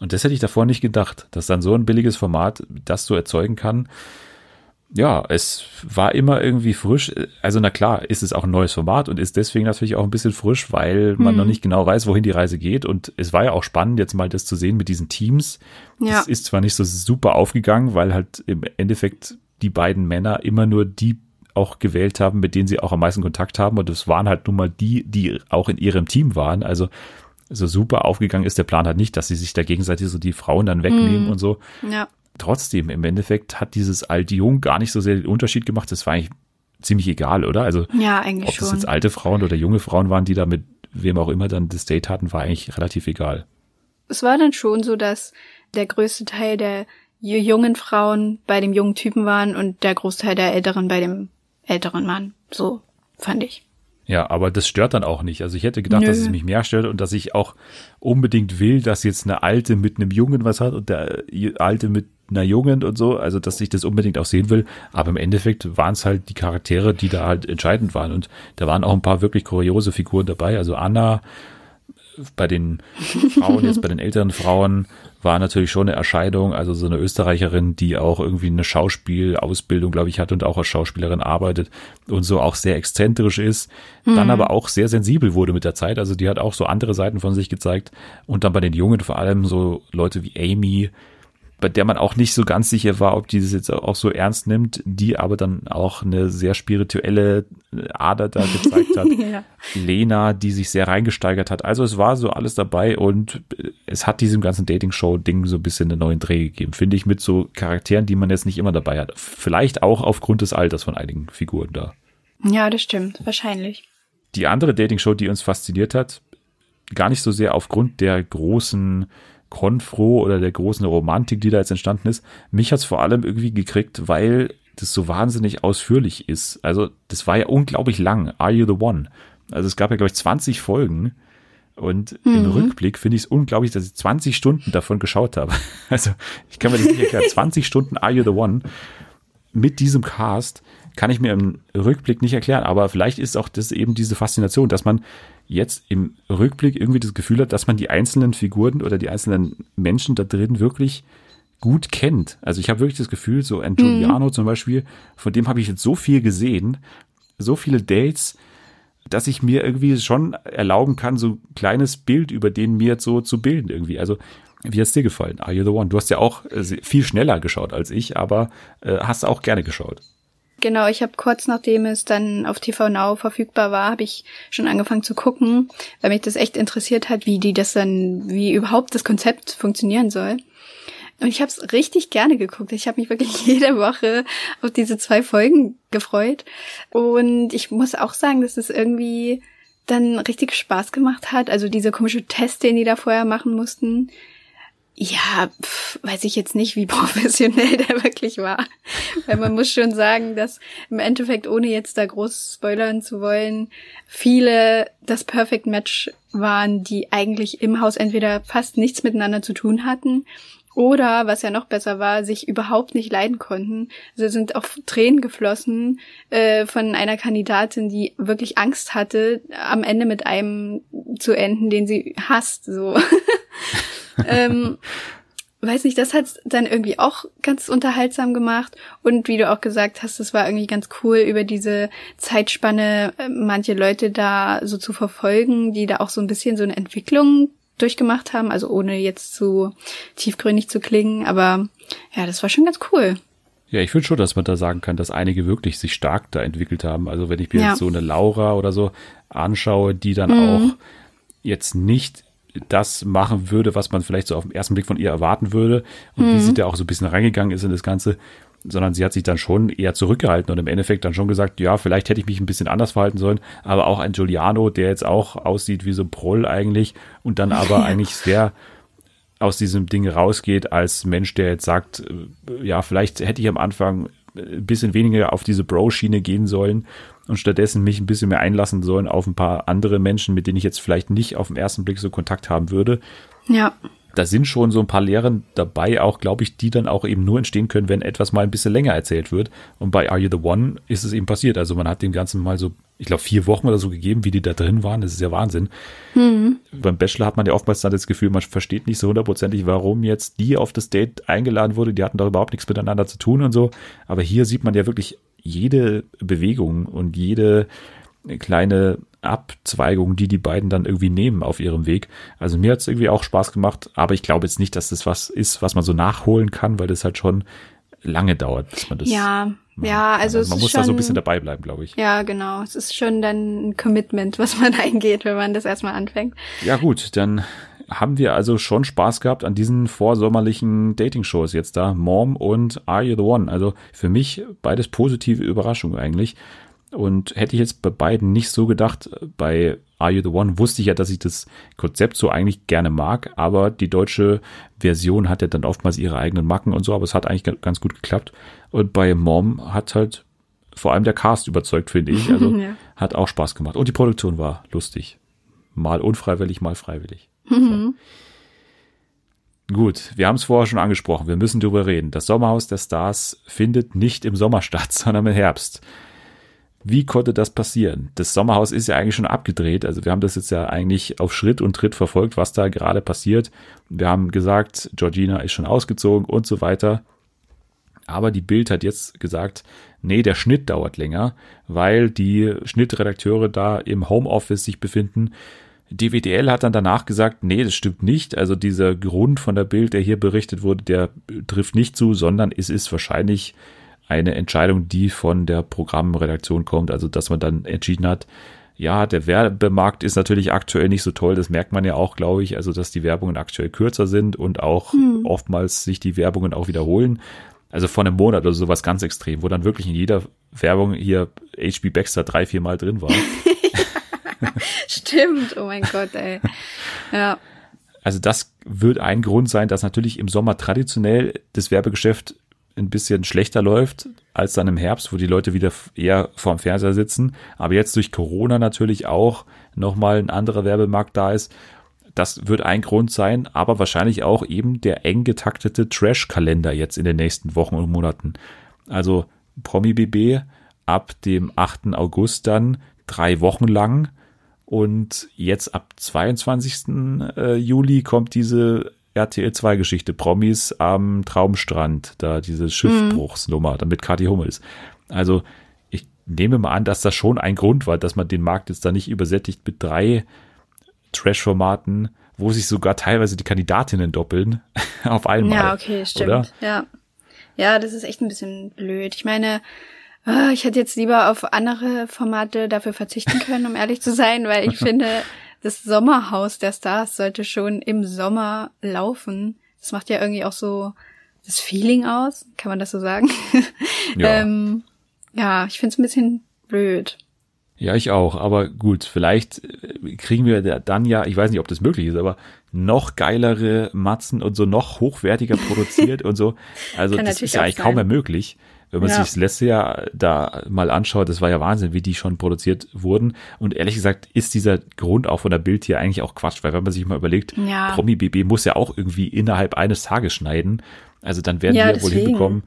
Und das hätte ich davor nicht gedacht, dass dann so ein billiges Format das so erzeugen kann ja, es war immer irgendwie frisch. Also na klar, ist es auch ein neues Format und ist deswegen natürlich auch ein bisschen frisch, weil man hm. noch nicht genau weiß, wohin die Reise geht. Und es war ja auch spannend, jetzt mal das zu sehen mit diesen Teams. Ja. Es ist zwar nicht so super aufgegangen, weil halt im Endeffekt die beiden Männer immer nur die auch gewählt haben, mit denen sie auch am meisten Kontakt haben. Und es waren halt nun mal die, die auch in ihrem Team waren. Also so super aufgegangen ist der Plan halt nicht, dass sie sich da gegenseitig so die Frauen dann wegnehmen mm. und so. Ja trotzdem, im Endeffekt hat dieses Alt-Jung gar nicht so sehr den Unterschied gemacht. Das war eigentlich ziemlich egal, oder? Also, ja, eigentlich ob schon. das jetzt alte Frauen oder junge Frauen waren, die da mit wem auch immer dann das Date hatten, war eigentlich relativ egal. Es war dann schon so, dass der größte Teil der jungen Frauen bei dem jungen Typen waren und der Großteil der älteren bei dem älteren Mann. So fand ich. Ja, aber das stört dann auch nicht. Also ich hätte gedacht, Nö. dass es mich mehr stört und dass ich auch unbedingt will, dass jetzt eine Alte mit einem Jungen was hat und der Alte mit einer Jungen und so, also dass ich das unbedingt auch sehen will. Aber im Endeffekt waren es halt die Charaktere, die da halt entscheidend waren. Und da waren auch ein paar wirklich kuriose Figuren dabei. Also Anna bei den Frauen, jetzt bei den älteren Frauen, war natürlich schon eine Erscheidung. Also so eine Österreicherin, die auch irgendwie eine Schauspielausbildung, glaube ich, hat und auch als Schauspielerin arbeitet und so auch sehr exzentrisch ist. Mhm. Dann aber auch sehr sensibel wurde mit der Zeit. Also die hat auch so andere Seiten von sich gezeigt. Und dann bei den Jungen vor allem so Leute wie Amy, bei der man auch nicht so ganz sicher war, ob die das jetzt auch so ernst nimmt, die aber dann auch eine sehr spirituelle Ader da gezeigt hat. [LAUGHS] ja. Lena, die sich sehr reingesteigert hat. Also es war so alles dabei und es hat diesem ganzen Dating-Show-Ding so ein bisschen einen neuen Dreh gegeben, finde ich, mit so Charakteren, die man jetzt nicht immer dabei hat. Vielleicht auch aufgrund des Alters von einigen Figuren da. Ja, das stimmt, wahrscheinlich. Die andere Dating-Show, die uns fasziniert hat, gar nicht so sehr aufgrund der großen Konfro oder der großen Romantik, die da jetzt entstanden ist. Mich hat's vor allem irgendwie gekriegt, weil das so wahnsinnig ausführlich ist. Also das war ja unglaublich lang. Are You the One? Also es gab ja, glaube ich, 20 Folgen. Und mhm. im Rückblick finde ich es unglaublich, dass ich 20 Stunden davon geschaut habe. [LAUGHS] Also ich kann mir das nicht erklären. 20 Stunden Are You the One mit diesem Cast kann ich mir im Rückblick nicht erklären. Aber vielleicht ist auch das eben diese Faszination, dass man jetzt im Rückblick irgendwie das Gefühl hat, dass man die einzelnen Figuren oder die einzelnen Menschen da drin wirklich gut kennt. Also ich habe wirklich das Gefühl, so ein Giuliano mhm. zum Beispiel, von dem habe ich jetzt so viel gesehen, so viele Dates, dass ich mir irgendwie schon erlauben kann, so ein kleines Bild über den mir jetzt so zu bilden irgendwie. Also wie hat's dir gefallen? Are You the One? Du hast ja auch äh, viel schneller geschaut als ich, aber äh, hast auch gerne geschaut. Genau, ich habe kurz nachdem es dann auf TV Now verfügbar war, habe ich schon angefangen zu gucken, weil mich das echt interessiert hat, wie die das dann, wie überhaupt das Konzept funktionieren soll. Und ich habe es richtig gerne geguckt. Ich habe mich wirklich [LAUGHS] jede Woche auf diese zwei Folgen gefreut. Und ich muss auch sagen, dass es irgendwie dann richtig Spaß gemacht hat. Also diese komische Test, den die da vorher machen mussten, Ja, pf, weiß ich jetzt nicht, wie [LAUGHS] professionell der wirklich war. Weil man muss schon sagen, dass im Endeffekt, ohne jetzt da groß spoilern zu wollen, viele das Perfect Match waren, die eigentlich im Haus entweder fast nichts miteinander zu tun hatten oder, was ja noch besser war, sich überhaupt nicht leiden konnten. Also sind auch Tränen geflossen äh, von einer Kandidatin, die wirklich Angst hatte, am Ende mit einem zu enden, den sie hasst. So. [LAUGHS] ähm, weiß nicht, das hat dann irgendwie auch ganz unterhaltsam gemacht. Und wie du auch gesagt hast, es war irgendwie ganz cool, über diese Zeitspanne äh, manche Leute da so zu verfolgen, die da auch so ein bisschen so eine Entwicklung durchgemacht haben, also ohne jetzt zu tiefgründig zu klingen. Aber ja, das war schon ganz cool. Ja, ich finde schon, dass man da sagen kann, dass einige wirklich sich stark da entwickelt haben. Also wenn ich mir ja. jetzt so eine Laura oder so anschaue, die dann mhm. auch jetzt nicht das machen würde, was man vielleicht so auf den ersten Blick von ihr erwarten würde und mhm. wie sie da auch so ein bisschen reingegangen ist in das Ganze, sondern sie hat sich dann schon eher zurückgehalten und im Endeffekt dann schon gesagt, ja, vielleicht hätte ich mich ein bisschen anders verhalten sollen, aber auch ein Giuliano, der jetzt auch aussieht wie so ein Proll eigentlich und dann aber [LAUGHS] eigentlich sehr aus diesem Ding rausgeht als Mensch, der jetzt sagt, äh, ja, vielleicht hätte ich am Anfang ein bisschen weniger auf diese Bro-Schiene gehen sollen und stattdessen mich ein bisschen mehr einlassen sollen auf ein paar andere Menschen, mit denen ich jetzt vielleicht nicht auf den ersten Blick so Kontakt haben würde. Ja. Da sind schon so ein paar Lehren dabei, auch glaube ich, die dann auch eben nur entstehen können, wenn etwas mal ein bisschen länger erzählt wird. Und bei Are You the One ist es eben passiert. Also man hat dem Ganzen mal so, ich glaube, vier Wochen oder so gegeben, wie die da drin waren. Das ist ja Wahnsinn. Mhm. Beim Bachelor hat man ja oftmals dann das Gefühl, man versteht nicht so hundertprozentig, warum jetzt die auf das Date eingeladen wurde. Die hatten doch überhaupt nichts miteinander zu tun und so. Aber hier sieht man ja wirklich jede Bewegung und jede kleine Abzweigung, die die beiden dann irgendwie nehmen auf ihrem Weg. Also mir hat es irgendwie auch Spaß gemacht, aber ich glaube jetzt nicht, dass das was ist, was man so nachholen kann, weil das halt schon lange dauert, bis man das. Ja, ja, also man, man muss schon, da so ein bisschen dabei bleiben, glaube ich. Ja, genau. Es ist schon dann ein Commitment, was man [LAUGHS] eingeht, wenn man das erstmal anfängt. Ja gut, dann haben wir also schon Spaß gehabt an diesen vorsommerlichen Dating-Shows jetzt da, Mom und Are You the One? Also für mich beides positive Überraschungen eigentlich. Und hätte ich jetzt bei beiden nicht so gedacht, bei Are You the One wusste ich ja, dass ich das Konzept so eigentlich gerne mag, aber die deutsche Version hat ja dann oftmals ihre eigenen Macken und so, aber es hat eigentlich ganz gut geklappt. Und bei Mom hat halt vor allem der Cast überzeugt, finde ich. Also [LAUGHS] ja. hat auch Spaß gemacht. Und die Produktion war lustig. Mal unfreiwillig, mal freiwillig. Mhm. So. Gut, wir haben es vorher schon angesprochen, wir müssen darüber reden. Das Sommerhaus der Stars findet nicht im Sommer statt, [LAUGHS] sondern im Herbst. Wie konnte das passieren? Das Sommerhaus ist ja eigentlich schon abgedreht. Also wir haben das jetzt ja eigentlich auf Schritt und Tritt verfolgt, was da gerade passiert. Wir haben gesagt, Georgina ist schon ausgezogen und so weiter. Aber die Bild hat jetzt gesagt, nee, der Schnitt dauert länger, weil die Schnittredakteure da im Homeoffice sich befinden. DWDL hat dann danach gesagt, nee, das stimmt nicht. Also dieser Grund von der Bild, der hier berichtet wurde, der trifft nicht zu, sondern es ist wahrscheinlich eine Entscheidung, die von der Programmredaktion kommt. Also dass man dann entschieden hat, ja, der Werbemarkt ist natürlich aktuell nicht so toll. Das merkt man ja auch, glaube ich. Also dass die Werbungen aktuell kürzer sind und auch hm. oftmals sich die Werbungen auch wiederholen. Also vor einem Monat oder sowas ganz extrem, wo dann wirklich in jeder Werbung hier HB Baxter drei, vier Mal drin war. [LAUGHS] [LAUGHS] Stimmt, oh mein Gott, ey. Ja. Also das wird ein Grund sein, dass natürlich im Sommer traditionell das Werbegeschäft ein bisschen schlechter läuft als dann im Herbst, wo die Leute wieder eher vorm Fernseher sitzen. Aber jetzt durch Corona natürlich auch nochmal ein anderer Werbemarkt da ist. Das wird ein Grund sein, aber wahrscheinlich auch eben der eng getaktete Trash-Kalender jetzt in den nächsten Wochen und Monaten. Also Promi BB ab dem 8. August dann drei Wochen lang und jetzt ab 22. Äh, Juli kommt diese RTL 2 Geschichte, Promis am Traumstrand, da diese Schiffbruchsnummer, damit Kathi Hummels. Also ich nehme mal an, dass das schon ein Grund war, dass man den Markt jetzt da nicht übersättigt mit drei Trash-Formaten, wo sich sogar teilweise die Kandidatinnen doppeln [LAUGHS] auf einmal. Ja, okay, stimmt. Oder? Ja. Ja, das ist echt ein bisschen blöd. Ich meine, ich hätte jetzt lieber auf andere Formate dafür verzichten können, um ehrlich zu sein, weil ich [LAUGHS] finde, das Sommerhaus der Stars sollte schon im Sommer laufen. Das macht ja irgendwie auch so das Feeling aus, kann man das so sagen? [LAUGHS] Ja, ähm, ja ich finde es ein bisschen blöd. Ja, ich auch. Aber gut, vielleicht äh, kriegen wir dann ja, ich weiß nicht, ob das möglich ist, aber noch geilere Matzen und so noch hochwertiger produziert [LAUGHS] und so. Also Kann das ist ja eigentlich sein. kaum mehr möglich. Wenn man Ja. sich das letzte Jahr da mal anschaut, das war ja Wahnsinn, wie die schon produziert wurden. Und ehrlich gesagt ist dieser Grund auch von der Bild hier eigentlich auch Quatsch, weil wenn man sich mal überlegt, Ja. Promi BB muss ja auch irgendwie innerhalb eines Tages schneiden. Also dann werden Ja, wir wohl deswegen. hinbekommen,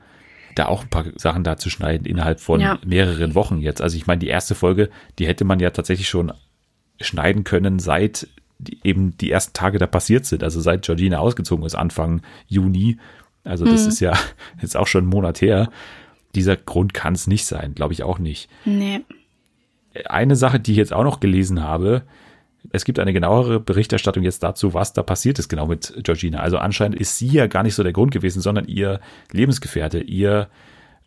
da auch ein paar Sachen da zu schneiden innerhalb von Ja. mehreren Wochen jetzt. Also ich meine, die erste Folge, die hätte man ja tatsächlich schon schneiden können, seit die, eben die ersten Tage da passiert sind. Also seit Georgina ausgezogen ist, Anfang Juni. Also das Mhm. ist ja [LAUGHS] jetzt auch schon einen Monat her. Dieser Grund kann es nicht sein, glaube ich auch nicht. Nee. Eine Sache, die ich jetzt auch noch gelesen habe, es gibt eine genauere Berichterstattung jetzt dazu, was da passiert ist genau mit Georgina. Also anscheinend ist sie ja gar nicht so der Grund gewesen, sondern ihr Lebensgefährte, ihr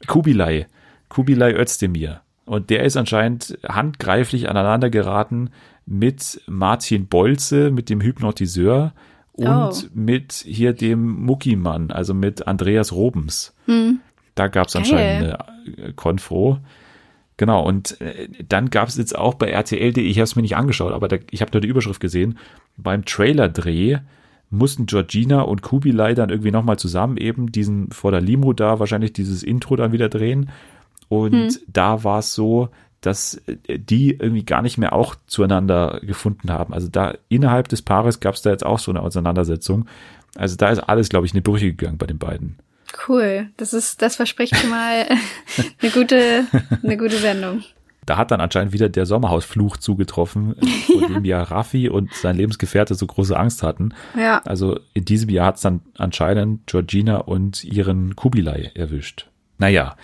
Kubilai, Kubilai Özdemir. Und der ist anscheinend handgreiflich aneinander geraten mit Martin Bolze, mit dem Hypnotiseur und Oh. mit hier dem Muckimann, also mit Andreas Robens. Da gab es anscheinend eine äh, Konfro. Genau, und äh, dann gab es jetzt auch bei RTL.de, ich habe es mir nicht angeschaut, aber da, ich habe nur die Überschrift gesehen, beim Trailer-Dreh mussten Georgina und Kubilai dann irgendwie nochmal zusammen eben diesen vor der Limo da wahrscheinlich dieses Intro dann wieder drehen. Und da war es so, dass äh, die irgendwie gar nicht mehr auch zueinander gefunden haben. Also da innerhalb des Paares gab es da jetzt auch so eine Auseinandersetzung. Also da ist alles, glaube ich, in die Brüche gegangen bei den beiden. Cool. Das ist, das verspricht schon mal [LAUGHS] eine gute, eine gute Sendung. Da hat dann anscheinend wieder der Sommerhausfluch zugetroffen, [LAUGHS] vor dem ja Raffi und sein Lebensgefährte so große Angst hatten. Ja. Also in diesem Jahr hat es dann anscheinend Georgina und ihren Kubilai erwischt. Naja,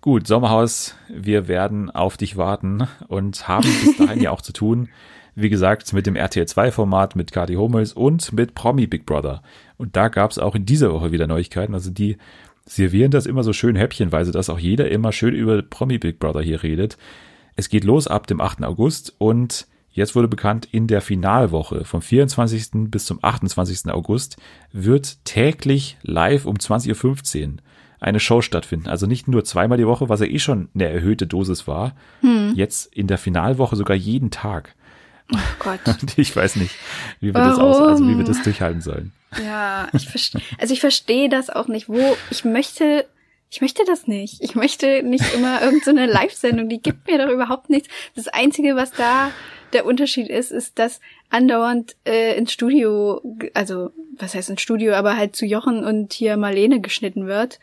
gut, Sommerhaus, wir werden auf dich warten und haben bis dahin ja auch zu tun, wie gesagt, mit dem RTL2-Format, mit Kati Hummels und mit Promi Big Brother. Und da gab es auch in dieser Woche wieder Neuigkeiten. Also die servieren das immer so schön häppchenweise, dass auch jeder immer schön über Promi Big Brother hier redet. Es geht los ab dem 8. August und jetzt wurde bekannt, in der Finalwoche vom 24. bis zum 28. August wird täglich live um 20.15 Uhr eine Show stattfinden. Also nicht nur zweimal die Woche, was ja eh schon eine erhöhte Dosis war. Jetzt in der Finalwoche sogar jeden Tag. Oh Gott. [LAUGHS] Ich weiß nicht, wie wir das aus, also wie wir das durchhalten sollen. Ja, ich verstehe, also ich verstehe das auch nicht. Wo, ich möchte, ich möchte das nicht. Ich möchte nicht immer irgendeine so eine Live-Sendung, die gibt mir doch überhaupt nichts. Das Einzige, was da der Unterschied ist, ist, dass andauernd äh, ins Studio, also was heißt ins Studio, aber halt zu Jochen und hier Marlene geschnitten wird.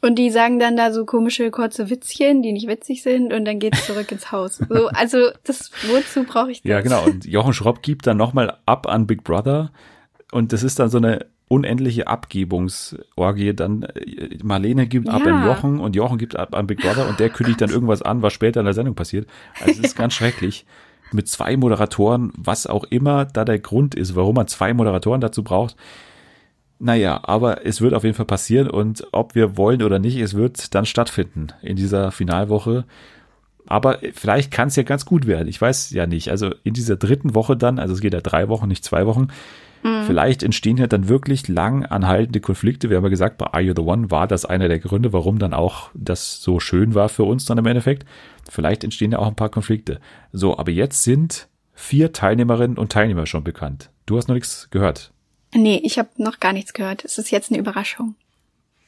Und die sagen dann da so komische kurze Witzchen, die nicht witzig sind, und dann geht's zurück ins Haus. So, also das, wozu brauche ich das? Ja, genau. Und Jochen Schropp gibt dann nochmal ab an Big Brother. Und das ist dann so eine unendliche Abgebungsorgie. Dann äh, Marlene gibt ab Ja. an Jochen und Jochen gibt ab an Big Brother und der kündigt dann irgendwas an, was später in der Sendung passiert. Also es ist [LAUGHS] ganz schrecklich. Mit zwei Moderatoren, was auch immer da der Grund ist, warum man zwei Moderatoren dazu braucht. Naja, aber es wird auf jeden Fall passieren und ob wir wollen oder nicht, es wird dann stattfinden in dieser Finalwoche. Aber vielleicht kann es ja ganz gut werden. Ich weiß ja nicht. Also in dieser dritten Woche dann, also es geht ja drei Wochen, nicht zwei Wochen, vielleicht entstehen ja dann wirklich lang anhaltende Konflikte. Wir haben ja gesagt, bei Are You the One war das einer der Gründe, warum dann auch das so schön war für uns dann im Endeffekt. Vielleicht entstehen ja auch ein paar Konflikte. So, aber jetzt sind vier Teilnehmerinnen und Teilnehmer schon bekannt. Du hast noch nichts gehört. Nee, ich habe noch gar nichts gehört. Es ist jetzt eine Überraschung.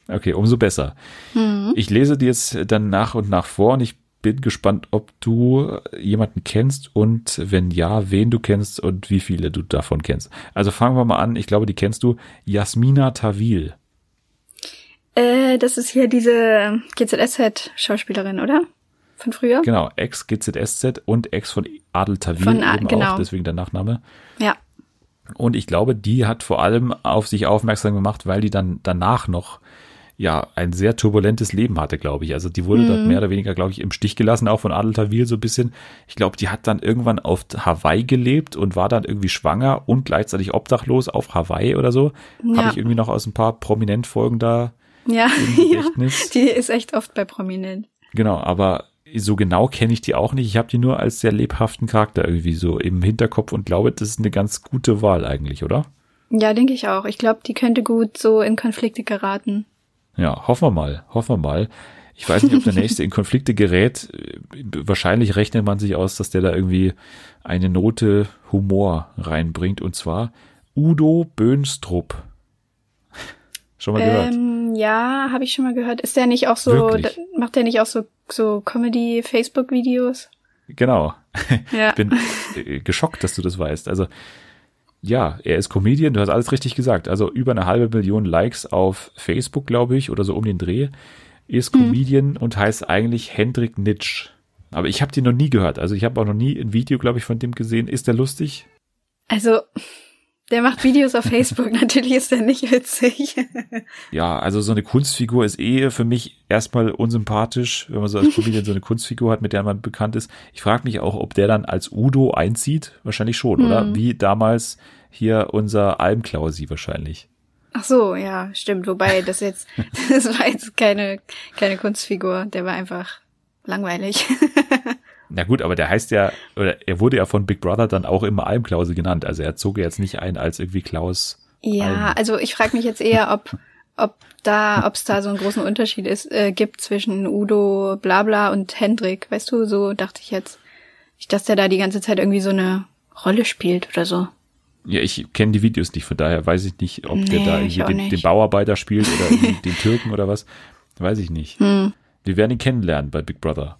Okay, umso besser. Ich lese dir jetzt dann nach und nach vor und ich bin gespannt, ob du jemanden kennst und wenn ja, wen du kennst und wie viele du davon kennst. Also fangen wir mal an. Ich glaube, die kennst du. Jasmina Tawil. Äh, das ist hier diese GZSZ-Schauspielerin, oder? Von früher? Genau, ex GZSZ und ex von Adel Tawil Von A- eben genau. auch, deswegen der Nachname. Ja. Und ich glaube, die hat vor allem auf sich aufmerksam gemacht, weil die dann danach noch ja ein sehr turbulentes Leben hatte, glaube ich. Also die wurde dort mehr oder weniger, glaube ich, im Stich gelassen, auch von Adel Tawil so ein bisschen. Ich glaube, die hat dann irgendwann auf Hawaii gelebt und war dann irgendwie schwanger und gleichzeitig obdachlos auf Hawaii oder so. Ja. Habe ich irgendwie noch aus ein paar Prominent-Folgen da Ja, im [LAUGHS] ja. Die ist echt oft bei Prominent. Genau, aber so genau kenne ich die auch nicht. Ich habe die nur als sehr lebhaften Charakter irgendwie so im Hinterkopf und glaube, das ist eine ganz gute Wahl eigentlich, oder? Ja, denke ich auch. Ich glaube, die könnte gut so in Konflikte geraten. Ja, hoffen wir mal, hoffen wir mal. Ich weiß nicht, ob der nächste in Konflikte gerät. Wahrscheinlich rechnet man sich aus, dass der da irgendwie eine Note Humor reinbringt. Und zwar Udo Böhnstrup. Schon mal gehört? Ähm, ja, habe ich schon mal gehört. Ist der nicht auch so, da, macht der nicht auch so, so Comedy-Facebook-Videos? Genau. Ja. Ich bin äh, geschockt, dass du das weißt. Also, ja, er ist Comedian, du hast alles richtig gesagt. Also über eine halbe Million Likes auf Facebook, glaube ich, oder so um den Dreh. Ist Comedian und heißt eigentlich Hendrik Nitsch. Aber ich habe den noch nie gehört. Also ich habe auch noch nie ein Video, glaube ich, von dem gesehen. Ist der lustig? Also, der macht Videos auf Facebook. [LAUGHS] Natürlich ist der nicht witzig. Ja, also so eine Kunstfigur ist eh für mich erstmal unsympathisch, wenn man so als Comedian so eine Kunstfigur hat, mit der man bekannt ist. Ich frage mich auch, ob der dann als Udo einzieht. Wahrscheinlich schon, oder? Wie damals hier unser Almklausi wahrscheinlich. Ach so, ja, stimmt. Wobei das jetzt, [LAUGHS] das war jetzt keine, keine Kunstfigur. Der war einfach langweilig. [LAUGHS] Na gut, aber der heißt ja, oder er wurde ja von Big Brother dann auch immer Almklause genannt. Also er zog jetzt nicht ein als irgendwie Klaus. Ja, Alm. also ich frage mich jetzt eher, ob, ob da, ob es da so einen großen Unterschied ist, äh, gibt zwischen Udo Blabla und Hendrik. Weißt du, so dachte ich jetzt. Nicht, dass der da die ganze Zeit irgendwie so eine Rolle spielt oder so. Ja, ich kenne die Videos nicht, von daher weiß ich nicht, ob der Nee, da ich irgendwie den, den Bauarbeiter spielt oder [LAUGHS] den Türken oder was. Weiß ich nicht. Hm. Wir werden ihn kennenlernen bei Big Brother.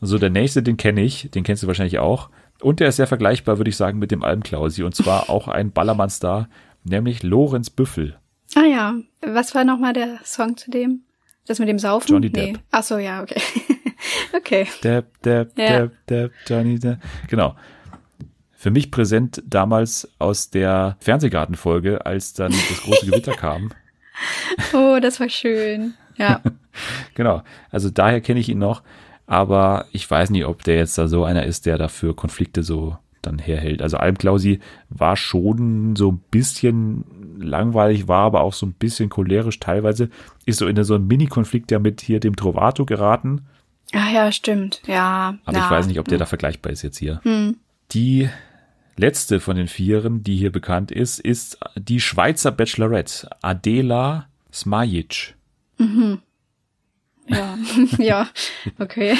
So, der nächste, den kenne ich, den kennst du wahrscheinlich auch. Und der ist sehr vergleichbar, würde ich sagen, mit dem Almklausi. Und zwar [LAUGHS] auch ein Ballermann-Star, nämlich Lorenz Büffel. Ah ja, was war nochmal der Song zu dem? Das mit dem Saufen? Johnny nee. Depp. Ach so, ja, okay. [LAUGHS] okay. Depp, Depp, Ja. Depp, Depp, Johnny Depp. Genau. Für mich präsent damals aus der Fernsehgartenfolge, als dann das große Gewitter kam. [LAUGHS] Oh, das war schön. Ja. Genau. Also daher kenne ich ihn noch. Aber ich weiß nicht, ob der jetzt da so einer ist, der dafür Konflikte so dann herhält. Also Almklausi war schon so ein bisschen langweilig, war aber auch so ein bisschen cholerisch teilweise. Ist so in so einen Mini-Konflikt ja mit hier dem Trovato geraten. Ah ja, stimmt. Ja. Aber ja. ich weiß nicht, ob der da vergleichbar ist jetzt hier. Hm. Die letzte von den Vieren, die hier bekannt ist, ist die Schweizer Bachelorette, Adela Smajic. Ja. [LAUGHS] ja. Okay.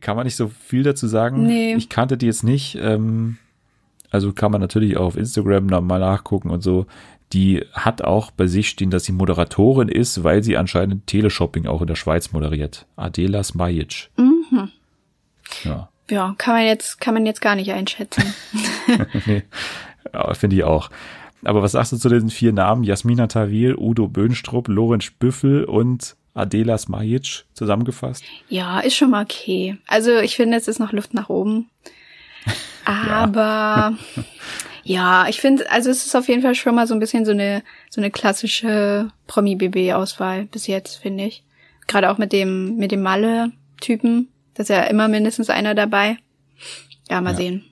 Kann man nicht so viel dazu sagen. Nee. Ich kannte die jetzt nicht. Ähm, also kann man natürlich auch auf Instagram noch mal nachgucken und so. Die hat auch bei sich stehen, dass sie Moderatorin ist, weil sie anscheinend Teleshopping auch in der Schweiz moderiert. Adela Smajic. Mhm. Ja, Ja, kann man jetzt, kann man jetzt gar nicht einschätzen. [LAUGHS] nee, ja, finde ich auch. Aber was sagst du zu diesen vier Namen? Jasmina Tawil, Udo Böhnstrup, Lorenz Büffel und Adela Smajic zusammengefasst? Ja, ist schon mal okay. Also ich finde, es ist noch Luft nach oben. [LAUGHS] Aber ja, ich finde, also es ist auf jeden Fall schon mal so ein bisschen so eine so eine klassische Promi-BB-Auswahl bis jetzt, finde ich. Gerade auch mit dem mit dem Malle-Typen, da ist ja immer mindestens einer dabei. Ja, mal Ja. sehen.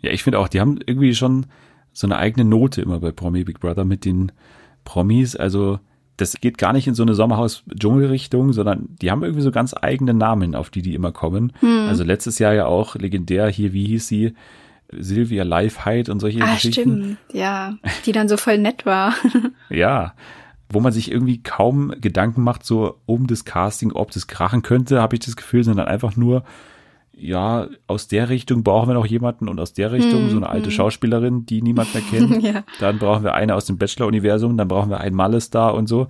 Ja, ich finde auch, die haben irgendwie schon so eine eigene Note immer bei Promi Big Brother mit den Promis. Also das geht gar nicht in so eine Sommerhaus-Dschungel-Richtung, sondern die haben irgendwie so ganz eigene Namen, auf die die immer kommen. Hm. Also letztes Jahr ja auch legendär hier, wie hieß sie? Sylvia Leifheit und solche Ah, Geschichten. stimmt. Ja, die dann so voll nett war. [LAUGHS] Ja, wo man sich irgendwie kaum Gedanken macht, so um das Casting, ob das krachen könnte, habe ich das Gefühl, sondern einfach nur, ja, aus der Richtung brauchen wir noch jemanden und aus der Richtung Hm, so eine alte hm. Schauspielerin, die niemand mehr kennt. [LAUGHS] ja. Dann brauchen wir eine aus dem Bachelor-Universum, dann brauchen wir einen Malle-Star und so.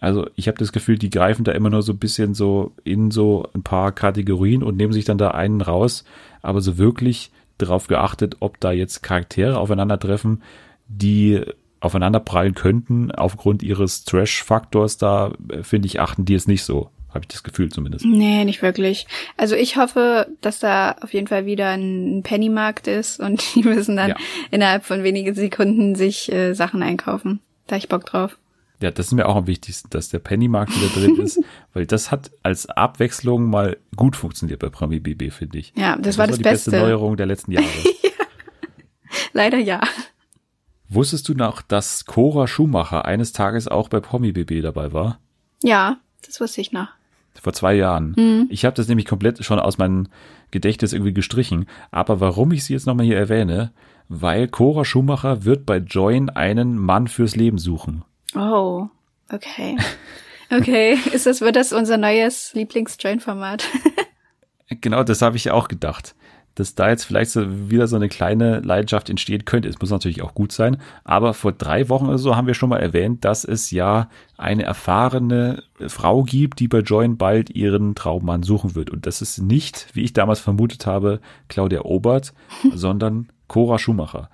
Also ich habe das Gefühl, die greifen da immer nur so ein bisschen so in so ein paar Kategorien und nehmen sich dann da einen raus, aber so wirklich darauf geachtet, ob da jetzt Charaktere aufeinandertreffen, die aufeinander prallen könnten, aufgrund ihres Trash-Faktors, da äh, finde ich, achten die es nicht so. Habe ich das Gefühl zumindest. Nee, nicht wirklich. Also ich hoffe, dass da auf jeden Fall wieder ein Pennymarkt ist und [LAUGHS] die müssen dann Ja. innerhalb von wenigen Sekunden sich äh, Sachen einkaufen. Da ich Bock drauf. Ja, das ist mir auch am wichtigsten, dass der Pennymarkt wieder drin ist, [LAUGHS] weil das hat als Abwechslung mal gut funktioniert bei Promi BB, finde ich. Ja, das, war das die Beste. beste Neuerung der letzten Jahre. [LAUGHS] Leider ja. Wusstest du noch, dass Cora Schumacher eines Tages auch bei Promi BB dabei war? Ja, das wusste ich noch. Vor zwei Jahren. Mhm. Ich habe das nämlich komplett schon aus meinem Gedächtnis irgendwie gestrichen. Aber warum ich sie jetzt nochmal hier erwähne, weil Cora Schumacher wird bei Join einen Mann fürs Leben suchen. Oh, okay. Okay, ist das, wird das unser neues Lieblings-Join-Format? [LAUGHS] genau, das habe ich ja auch gedacht dass da jetzt vielleicht so wieder so eine kleine Leidenschaft entstehen könnte. Es muss natürlich auch gut sein. Aber vor drei Wochen oder so haben wir schon mal erwähnt, dass es ja eine erfahrene Frau gibt, die bei Join bald ihren Traummann suchen wird. Und das ist nicht, wie ich damals vermutet habe, Claudia Obert, [LAUGHS] sondern Cora Schumacher.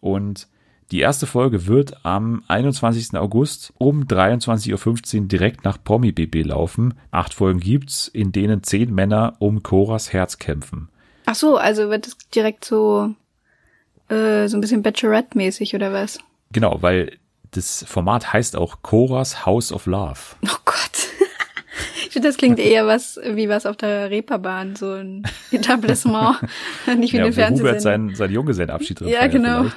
Und die erste Folge wird am 21. August um 23.15 Uhr direkt nach Promi BB laufen. Acht Folgen gibt's, in denen zehn Männer um Coras Herz kämpfen. Ach so, also wird es direkt so äh, so ein bisschen Bachelorette-mäßig oder was? Genau, weil das Format heißt auch Coras House of Love. Oh Gott. ich finde, das klingt eher was wie was auf der Reeperbahn, so ein Etablissement, [LAUGHS] nicht wie ja, eine Fernsehsendung. Hubert seinen, seinen Junggesellenabschied drin Ja, genau. Vielleicht.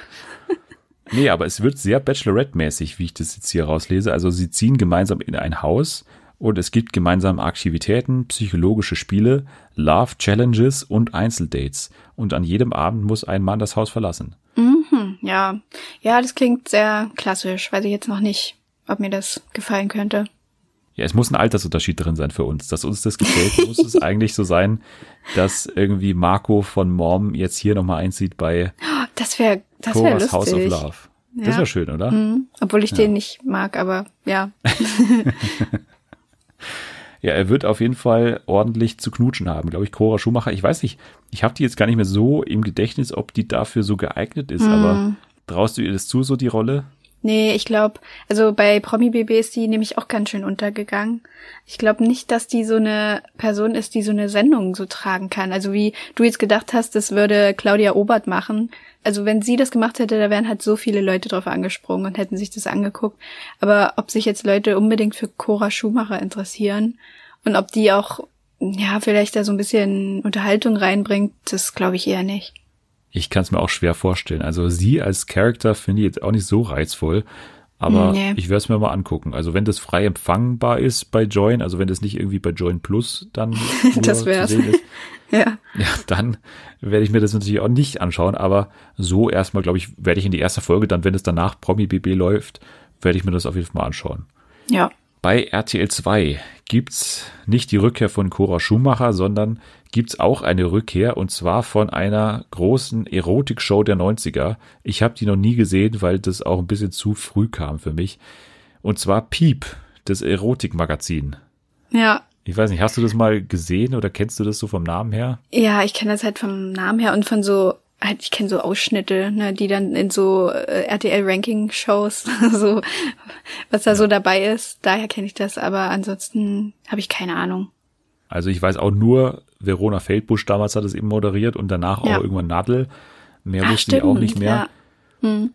Nee, aber es wird sehr Bachelorette-mäßig, wie ich das jetzt hier rauslese. Also sie ziehen gemeinsam in ein Haus und es gibt gemeinsame Aktivitäten, psychologische Spiele, Love Challenges und Einzeldates. Und an jedem Abend muss ein Mann das Haus verlassen. Mhm, ja. Ja, das klingt sehr klassisch. Weiß ich jetzt noch nicht, ob mir das gefallen könnte. Ja, es muss ein Altersunterschied drin sein für uns. Dass uns das gefällt, muss es [LAUGHS] eigentlich so sein, dass irgendwie Marco von Mom jetzt hier nochmal einzieht bei das wäre das wär lustig. House of Love. Ja. Das wäre schön, oder? Mhm. Obwohl ich ja. den nicht mag, aber ja. [LAUGHS] [LAUGHS] Ja, er wird auf jeden Fall ordentlich zu knutschen haben, glaube ich. Cora Schumacher, ich weiß nicht, ich habe die jetzt gar nicht mehr so im Gedächtnis, ob die dafür so geeignet ist, mm. aber traust du ihr das zu, so die Rolle? Nee, ich glaube, also bei Promi BB ist die nämlich auch ganz schön untergegangen. Ich glaube nicht, dass die so eine Person ist, die so eine Sendung so tragen kann. Also wie du jetzt gedacht hast, das würde Claudia Obert machen. Also wenn sie das gemacht hätte, da wären halt so viele Leute drauf angesprungen und hätten sich das angeguckt. Aber ob sich jetzt Leute unbedingt für Cora Schumacher interessieren und ob die auch, ja, vielleicht da so ein bisschen Unterhaltung reinbringt, das glaube ich eher nicht. Ich kann es mir auch schwer vorstellen. Also sie als Charakter finde ich jetzt auch nicht so reizvoll. Aber nee. ich werde es mir mal angucken. Also wenn das frei empfangbar ist bei Join, also wenn das nicht irgendwie bei Join Plus dann [LAUGHS] das wär's. ist, [LAUGHS] ja. ja, dann werde ich mir das natürlich auch nicht anschauen. Aber so erstmal, glaube ich, werde ich in die erste Folge dann, wenn es danach Promi BB läuft, werde ich mir das auf jeden Fall mal anschauen. Ja. Bei RTL 2 gibt's nicht die Rückkehr von Cora Schumacher, sondern gibt's auch eine Rückkehr und zwar von einer großen Erotikshow der 90er. Ich habe die noch nie gesehen, weil das auch ein bisschen zu früh kam für mich. Und zwar Piep, das Erotikmagazin. Ja. Ich weiß nicht, hast du das mal gesehen oder kennst du das so vom Namen her? Ja, ich kenne das halt vom Namen her und von so halt, ich kenne so Ausschnitte, ne, die dann in so äh, RTL-Ranking-Shows, [LAUGHS] so was da so dabei ist. Daher kenne ich das, aber ansonsten habe ich keine Ahnung. Also ich weiß auch nur, Verona Feldbusch damals hat es eben moderiert und danach ja. auch irgendwann Nadel. Mehr Ach, wussten die auch nicht mehr. Ja. Hm.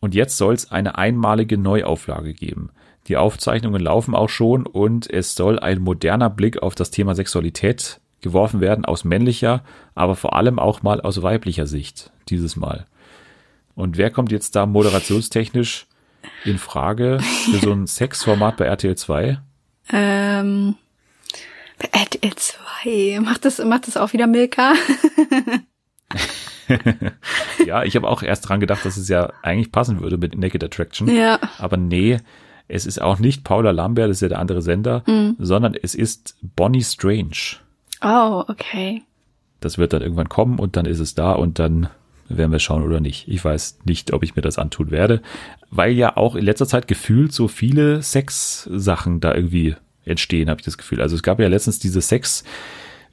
Und jetzt soll es eine einmalige Neuauflage geben. Die Aufzeichnungen laufen auch schon und es soll ein moderner Blick auf das Thema Sexualität geworfen werden aus männlicher, aber vor allem auch mal aus weiblicher Sicht dieses Mal. Und wer kommt jetzt da moderationstechnisch in Frage für so ein [LAUGHS] Sexformat bei RTL 2? Ähm, bei RTL 2 macht das macht das auch wieder Milka? [LAUGHS] ja, ich habe auch erst dran gedacht, dass es ja eigentlich passen würde mit Naked Attraction. Ja. Aber nee, es ist auch nicht Paula Lambert, das ist ja der andere Sender, mhm. sondern es ist Bonnie Strange. Oh, okay. Das wird dann irgendwann kommen und dann ist es da und dann werden wir schauen oder nicht. Ich weiß nicht, ob ich mir das antun werde, weil ja auch in letzter Zeit gefühlt so viele Sex-Sachen da irgendwie entstehen, habe ich das Gefühl. Also es gab ja letztens diese Sex-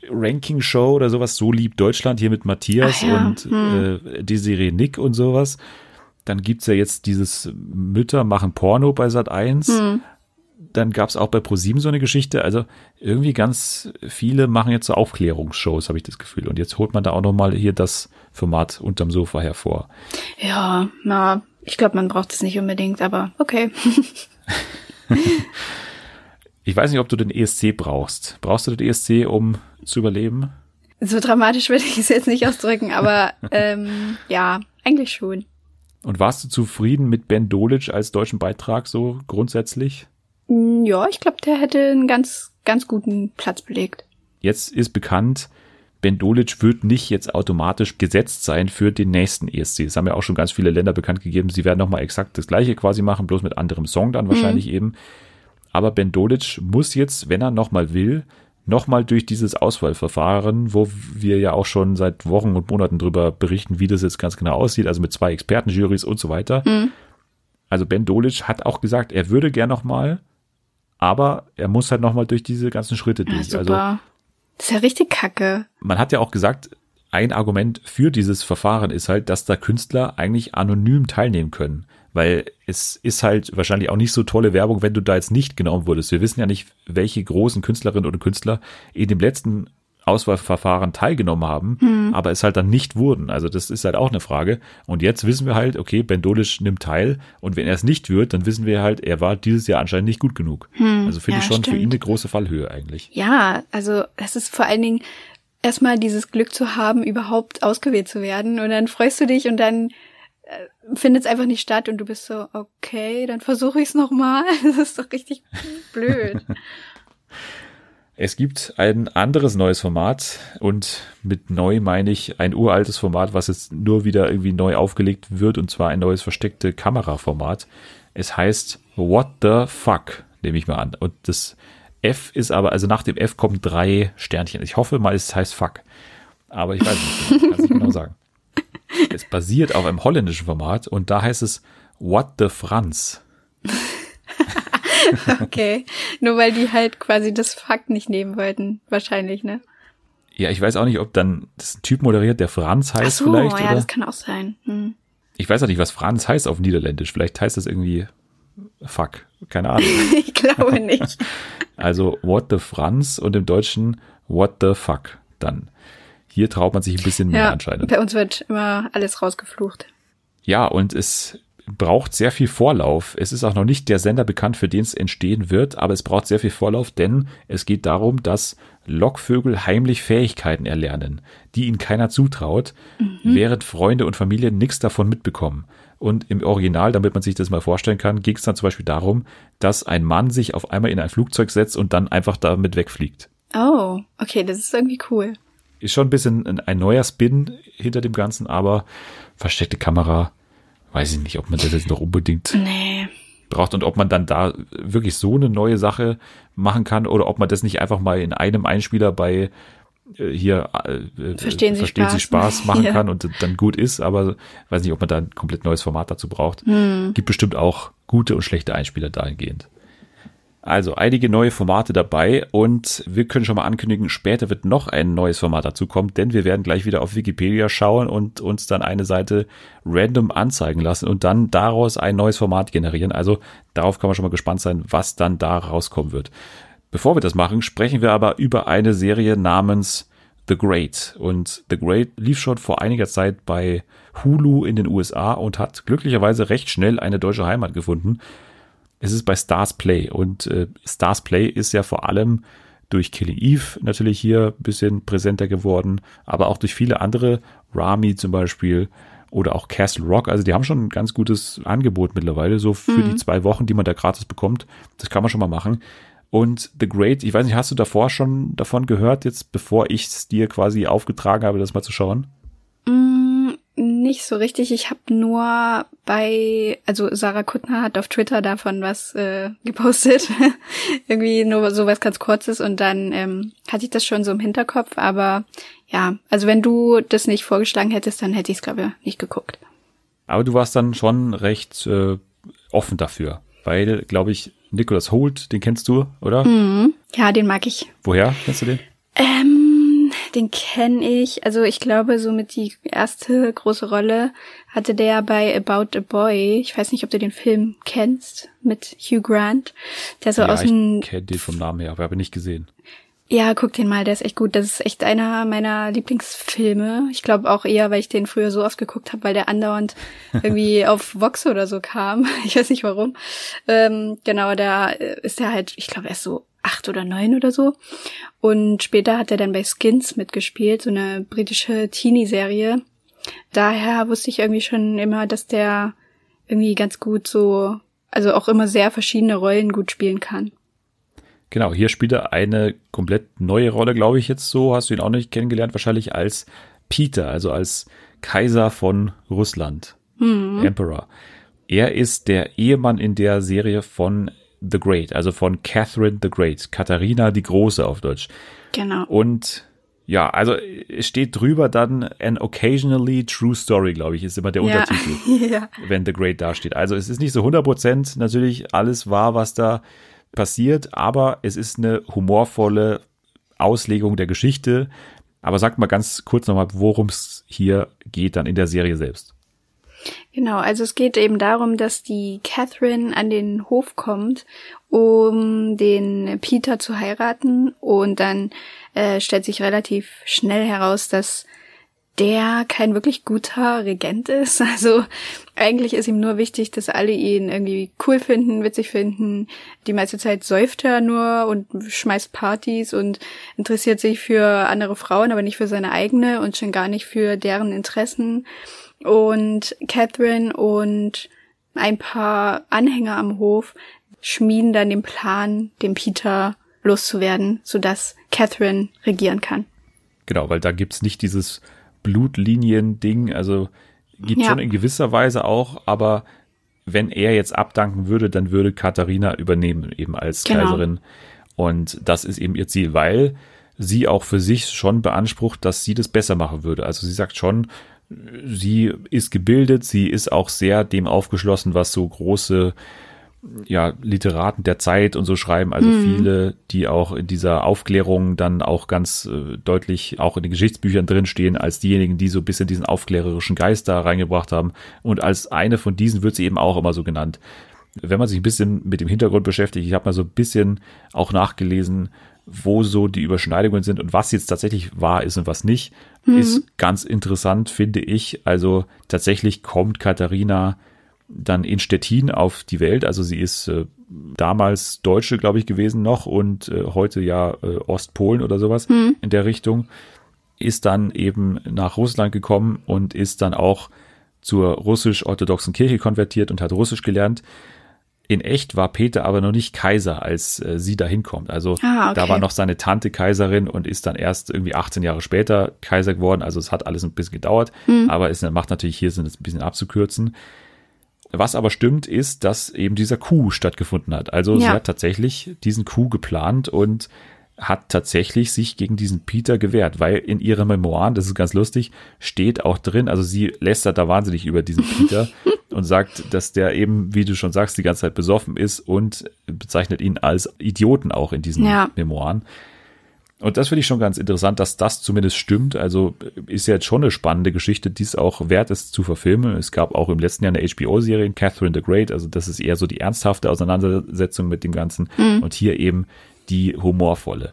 Ranking-Show oder sowas, so lieb Deutschland hier mit Matthias ja. und hm. äh, Desiree Nick und sowas. Dann gibt's ja jetzt dieses Mütter machen Porno bei Sat 1. Hm dann gab es auch bei ProSieben so eine Geschichte. Also irgendwie ganz viele machen jetzt so Aufklärungsshows, habe ich das Gefühl. Und jetzt holt man da auch noch mal hier das Format unterm Sofa hervor. Ja, na, ich glaube, man braucht es nicht unbedingt, aber okay. [LAUGHS] ich weiß nicht, ob du den ESC brauchst. Brauchst du den ESC, um zu überleben? So dramatisch würde ich es jetzt nicht ausdrücken, aber [LAUGHS] ähm, ja, eigentlich schon. Und warst du zufrieden mit Ben Dolic als deutschen Beitrag so grundsätzlich? Ja, ich glaube, der hätte einen ganz, ganz guten Platz belegt. Jetzt ist bekannt, Ben Dolic wird nicht jetzt automatisch gesetzt sein für den nächsten ESC. Das haben ja auch schon ganz viele Länder bekannt gegeben. Sie werden nochmal exakt das gleiche quasi machen, bloß mit anderem Song dann wahrscheinlich mhm. eben. Aber Ben Dolic muss jetzt, wenn er nochmal will, nochmal durch dieses Auswahlverfahren, wo wir ja auch schon seit Wochen und Monaten drüber berichten, wie das jetzt ganz genau aussieht, also mit zwei Expertenjurys und so weiter. Mhm. Also Ben Dolic hat auch gesagt, er würde gern nochmal, aber er muss halt nochmal durch diese ganzen Schritte durch. Ja, also das ist ja richtig kacke. Man hat ja auch gesagt, ein Argument für dieses Verfahren ist halt, dass da Künstler eigentlich anonym teilnehmen können weil es ist halt wahrscheinlich auch nicht so tolle Werbung, wenn du da jetzt nicht genommen wurdest. Wir wissen ja nicht, welche großen Künstlerinnen oder Künstler in dem letzten Auswahlverfahren teilgenommen haben, hm. aber es halt dann nicht wurden. Also das ist halt auch eine Frage. Und jetzt wissen wir halt, okay, Ben Dolic nimmt teil und wenn er es nicht wird, dann wissen wir halt, er war dieses Jahr anscheinend nicht gut genug. Hm. Also finde ja, ich schon stimmt. für ihn eine große Fallhöhe eigentlich. Ja, also es ist vor allen Dingen erstmal dieses Glück zu haben, überhaupt ausgewählt zu werden und dann freust du dich und dann äh, findet es einfach nicht statt und du bist so, okay, dann versuche ich es nochmal. [LAUGHS] Das ist doch richtig [LAUGHS] blöd. Es gibt ein anderes neues Format und mit neu meine ich ein uraltes Format, was jetzt nur wieder irgendwie neu aufgelegt wird und zwar ein neues versteckte Kameraformat. Es heißt What the Fuck, nehme ich mal an. Und das F ist aber, also nach dem F kommen drei Sternchen. Ich hoffe mal, es heißt Fuck. Aber ich weiß nicht, kann es nicht genau sagen. [LAUGHS] Es basiert auf einem holländischen Format und da heißt es What the Franz. [LAUGHS] okay. Nur weil die halt quasi das Fakt nicht nehmen wollten, wahrscheinlich, ne? Ja, ich weiß auch nicht, ob dann das ein Typ moderiert, der Franz heißt so, vielleicht. ja, oder? das kann auch sein. Hm. Ich weiß auch nicht, was Franz heißt auf Niederländisch. Vielleicht heißt das irgendwie Fuck. Keine Ahnung. [LAUGHS] ich glaube [LAUGHS] nicht. Also What the Franz und im Deutschen What the Fuck dann. Hier traut man sich ein bisschen mehr ja, anscheinend. Bei uns wird immer alles rausgeflucht. Ja, und es braucht sehr viel Vorlauf. Es ist auch noch nicht der Sender bekannt, für den es entstehen wird, aber es braucht sehr viel Vorlauf, denn es geht darum, dass Lockvögel heimlich Fähigkeiten erlernen, die ihnen keiner zutraut, mhm. während Freunde und Familie nichts davon mitbekommen. Und im Original, damit man sich das mal vorstellen kann, ging es dann zum Beispiel darum, dass ein Mann sich auf einmal in ein Flugzeug setzt und dann einfach damit wegfliegt. Oh, okay, das ist irgendwie cool. Ist schon ein bisschen ein, ein neuer Spin hinter dem Ganzen, aber versteckte Kamera, weiß ich nicht, ob man das jetzt noch unbedingt nee. braucht und ob man dann da wirklich so eine neue Sache machen kann oder ob man das nicht einfach mal in einem Einspieler bei äh, hier äh, verstehen, Sie, verstehen Spaß. Sie Spaß [LAUGHS] machen ja. kann und dann gut ist, aber weiß nicht, ob man da ein komplett neues Format dazu braucht. Hm. Gibt bestimmt auch gute und schlechte Einspieler dahingehend. Also einige neue Formate dabei und wir können schon mal ankündigen, später wird noch ein neues Format dazu kommen, denn wir werden gleich wieder auf Wikipedia schauen und uns dann eine Seite random anzeigen lassen und dann daraus ein neues Format generieren. Also darauf kann man schon mal gespannt sein, was dann da rauskommen wird. Bevor wir das machen, sprechen wir aber über eine Serie namens The Great. Und The Great lief schon vor einiger Zeit bei Hulu in den USA und hat glücklicherweise recht schnell eine deutsche Heimat gefunden. Es ist bei Stars Play und äh, Stars Play ist ja vor allem durch Killing Eve natürlich hier ein bisschen präsenter geworden, aber auch durch viele andere, Rami zum Beispiel oder auch Castle Rock. Also die haben schon ein ganz gutes Angebot mittlerweile, so für mhm. die zwei Wochen, die man da gratis bekommt. Das kann man schon mal machen. Und The Great, ich weiß nicht, hast du davor schon davon gehört, jetzt bevor ich es dir quasi aufgetragen habe, das mal zu schauen? Nicht so richtig. Ich habe nur bei, also Sarah Kuttner hat auf Twitter davon was äh, gepostet. [LAUGHS] Irgendwie nur sowas ganz Kurzes und dann ähm, hatte ich das schon so im Hinterkopf. Aber ja, also wenn du das nicht vorgeschlagen hättest, dann hätte ich es, glaube ich, nicht geguckt. Aber du warst dann schon recht äh, offen dafür, weil, glaube ich, Nicholas Holt, den kennst du, oder? Mhm. Ja, den mag ich. Woher kennst du den? Ähm, den kenne ich. Also ich glaube, somit die erste große Rolle hatte der bei About a Boy. Ich weiß nicht, ob du den Film kennst mit Hugh Grant. Der so ja, aus dem. Ich kenne den vom Namen her, aber habe nicht gesehen. Ja, guck den mal, der ist echt gut. Das ist echt einer meiner Lieblingsfilme. Ich glaube auch eher, weil ich den früher so oft geguckt habe, weil der andauernd [LAUGHS] irgendwie auf Vox oder so kam. [LAUGHS] Ich weiß nicht warum. Ähm, genau, da ist er halt, ich glaube, er ist so acht oder neun oder so. Und später hat er dann bei Skins mitgespielt, so eine britische Teenie-Serie. Daher wusste ich irgendwie schon immer, dass der irgendwie ganz gut so, also auch immer sehr verschiedene Rollen gut spielen kann. Genau, hier spielt er eine komplett neue Rolle, glaube ich jetzt so. Hast du ihn auch nicht kennengelernt, wahrscheinlich als Peter, also als Kaiser von Russland, hm. Emperor. Er ist der Ehemann in der Serie von the Great, also von Catherine the Great, Katharina die Große auf Deutsch. Genau. Und ja, also es steht drüber dann an occasionally true story, glaube ich, ist immer der Ja. Untertitel, [LAUGHS] ja. wenn The Great dasteht. Also es ist nicht so 100% natürlich alles wahr, was da passiert, aber es ist eine humorvolle Auslegung der Geschichte. Aber sag mal ganz kurz nochmal, worum es hier geht dann in der Serie selbst. Genau, also es geht eben darum, dass die Catherine an den Hof kommt, um den Peter zu heiraten und dann äh, stellt sich relativ schnell heraus, dass der kein wirklich guter Regent ist. [LAUGHS] Also eigentlich ist ihm nur wichtig, dass alle ihn irgendwie cool finden, witzig finden. Die meiste Zeit säuft er nur und schmeißt Partys und interessiert sich für andere Frauen, aber nicht für seine eigene und schon gar nicht für deren Interessen. Und Catherine und ein paar Anhänger am Hof schmieden dann den Plan, den Peter loszuwerden, sodass Catherine regieren kann. Genau, weil da gibt's nicht dieses Blutliniending, also gibt Ja. schon in gewisser Weise auch, aber wenn er jetzt abdanken würde, dann würde Katharina übernehmen, eben als Genau. Kaiserin. Und das ist eben ihr Ziel, weil sie auch für sich schon beansprucht, dass sie das besser machen würde. Also sie sagt schon, sie ist gebildet, sie ist auch sehr dem aufgeschlossen, was so große ja, Literaten der Zeit und so schreiben, also viele, die auch in dieser Aufklärung dann auch ganz äh, deutlich auch in den Geschichtsbüchern drinstehen, als diejenigen, die so ein bisschen diesen aufklärerischen Geist da reingebracht haben. Und als eine von diesen wird sie eben auch immer so genannt. Wenn man sich ein bisschen mit dem Hintergrund beschäftigt, ich habe mal so ein bisschen auch nachgelesen, wo so die Überschneidungen sind und was jetzt tatsächlich wahr ist und was nicht, ist ganz interessant, finde ich. Also tatsächlich kommt Katharina dann in Stettin auf die Welt. Also sie ist äh, damals Deutsche, glaube ich, gewesen noch und äh, heute ja äh, Ostpolen oder sowas in der Richtung. Ist dann eben nach Russland gekommen und ist dann auch zur russisch-orthodoxen Kirche konvertiert und hat Russisch gelernt. In echt war Peter aber noch nicht Kaiser, als äh, sie da hinkommt. Also Ah, okay. da war noch seine Tante Kaiserin und ist dann erst irgendwie 18 Jahre später Kaiser geworden. Also es hat alles ein bisschen gedauert, aber es macht natürlich hier Sinn, es ein bisschen abzukürzen. Was aber stimmt, ist, dass eben dieser Coup stattgefunden hat. Also sie Ja. hat tatsächlich diesen Coup geplant und hat tatsächlich sich gegen diesen Peter gewehrt, weil in ihren Memoiren, das ist ganz lustig, steht auch drin, also sie lästert da wahnsinnig über diesen [LAUGHS] Peter und sagt, dass der eben, wie du schon sagst, die ganze Zeit besoffen ist und bezeichnet ihn als Idioten auch in diesen Ja. Memoiren. Und das finde ich schon ganz interessant, dass das zumindest stimmt. Also ist ja jetzt schon eine spannende Geschichte, die es auch wert ist zu verfilmen. Es gab auch im letzten Jahr eine HBO-Serie, Catherine the Great. Also das ist eher so die ernsthafte Auseinandersetzung mit dem Ganzen. Und hier eben die humorvolle.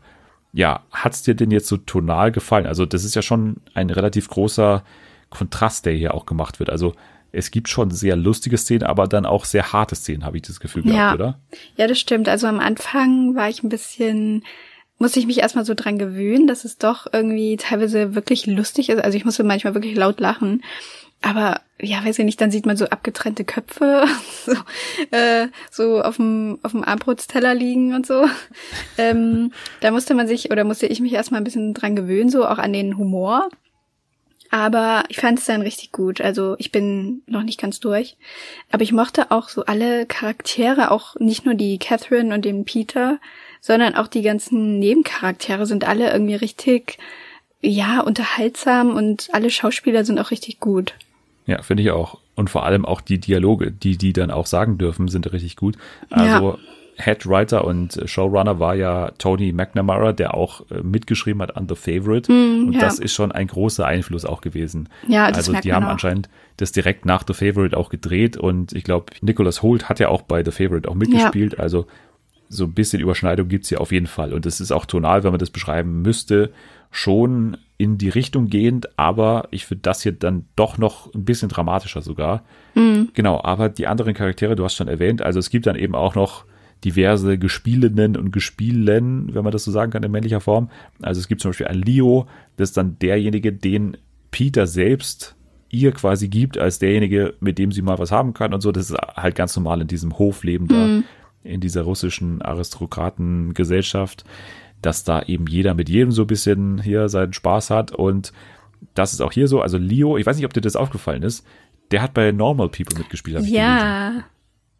Ja, hat's dir denn jetzt so tonal gefallen? Also das ist ja schon ein relativ großer Kontrast, der hier auch gemacht wird. Also es gibt schon sehr lustige Szenen, aber dann auch sehr harte Szenen, habe ich das Gefühl gehabt, Ja. oder? Ja, das stimmt. Also am Anfang war ich ein bisschen, musste ich mich erstmal so dran gewöhnen, dass es doch irgendwie teilweise wirklich lustig ist. Also ich musste manchmal wirklich laut lachen. Aber ja, weiß ich nicht, dann sieht man so abgetrennte Köpfe [LAUGHS] so, äh, so auf dem auf dem Armbrotsteller liegen und so. Ähm, da musste man sich oder musste ich mich erstmal ein bisschen dran gewöhnen, so auch an den Humor. Aber ich fand es dann richtig gut. Also ich bin noch nicht ganz durch. Aber ich mochte auch so alle Charaktere, auch nicht nur die Catherine und den Peter, sondern auch die ganzen Nebencharaktere sind alle irgendwie richtig, ja, unterhaltsam und alle Schauspieler sind auch richtig gut. Ja, finde ich auch. Und vor allem auch die Dialoge, die die dann auch sagen dürfen, sind richtig gut. Also Headwriter und äh, Showrunner war ja Tony McNamara, der auch äh, mitgeschrieben hat an The Favorite. und ja. das ist schon ein großer Einfluss auch gewesen. Ja, das also die haben auch. anscheinend das direkt nach The Favorite auch gedreht und ich glaube, Nicholas Holt hat ja auch bei The Favorite auch mitgespielt. Also so ein bisschen Überschneidung gibt's hier auf jeden Fall. Und es ist auch tonal, wenn man das beschreiben müsste, schon in die Richtung gehend, aber ich finde das hier dann doch noch ein bisschen dramatischer sogar. Genau, aber die anderen Charaktere, du hast schon erwähnt, also es gibt dann eben auch noch diverse Gespielinnen und Gespielen, wenn man das so sagen kann, in männlicher Form. Also es gibt zum Beispiel einen Leo, das ist dann derjenige, den Peter selbst ihr quasi gibt, als derjenige, mit dem sie mal was haben kann und so. Das ist halt ganz normal in diesem Hofleben da, in dieser russischen Aristokratengesellschaft, dass da eben jeder mit jedem so ein bisschen hier seinen Spaß hat und das ist auch hier so. Also Leo, ich weiß nicht, ob dir das aufgefallen ist, der hat bei Normal People mitgespielt. Ja.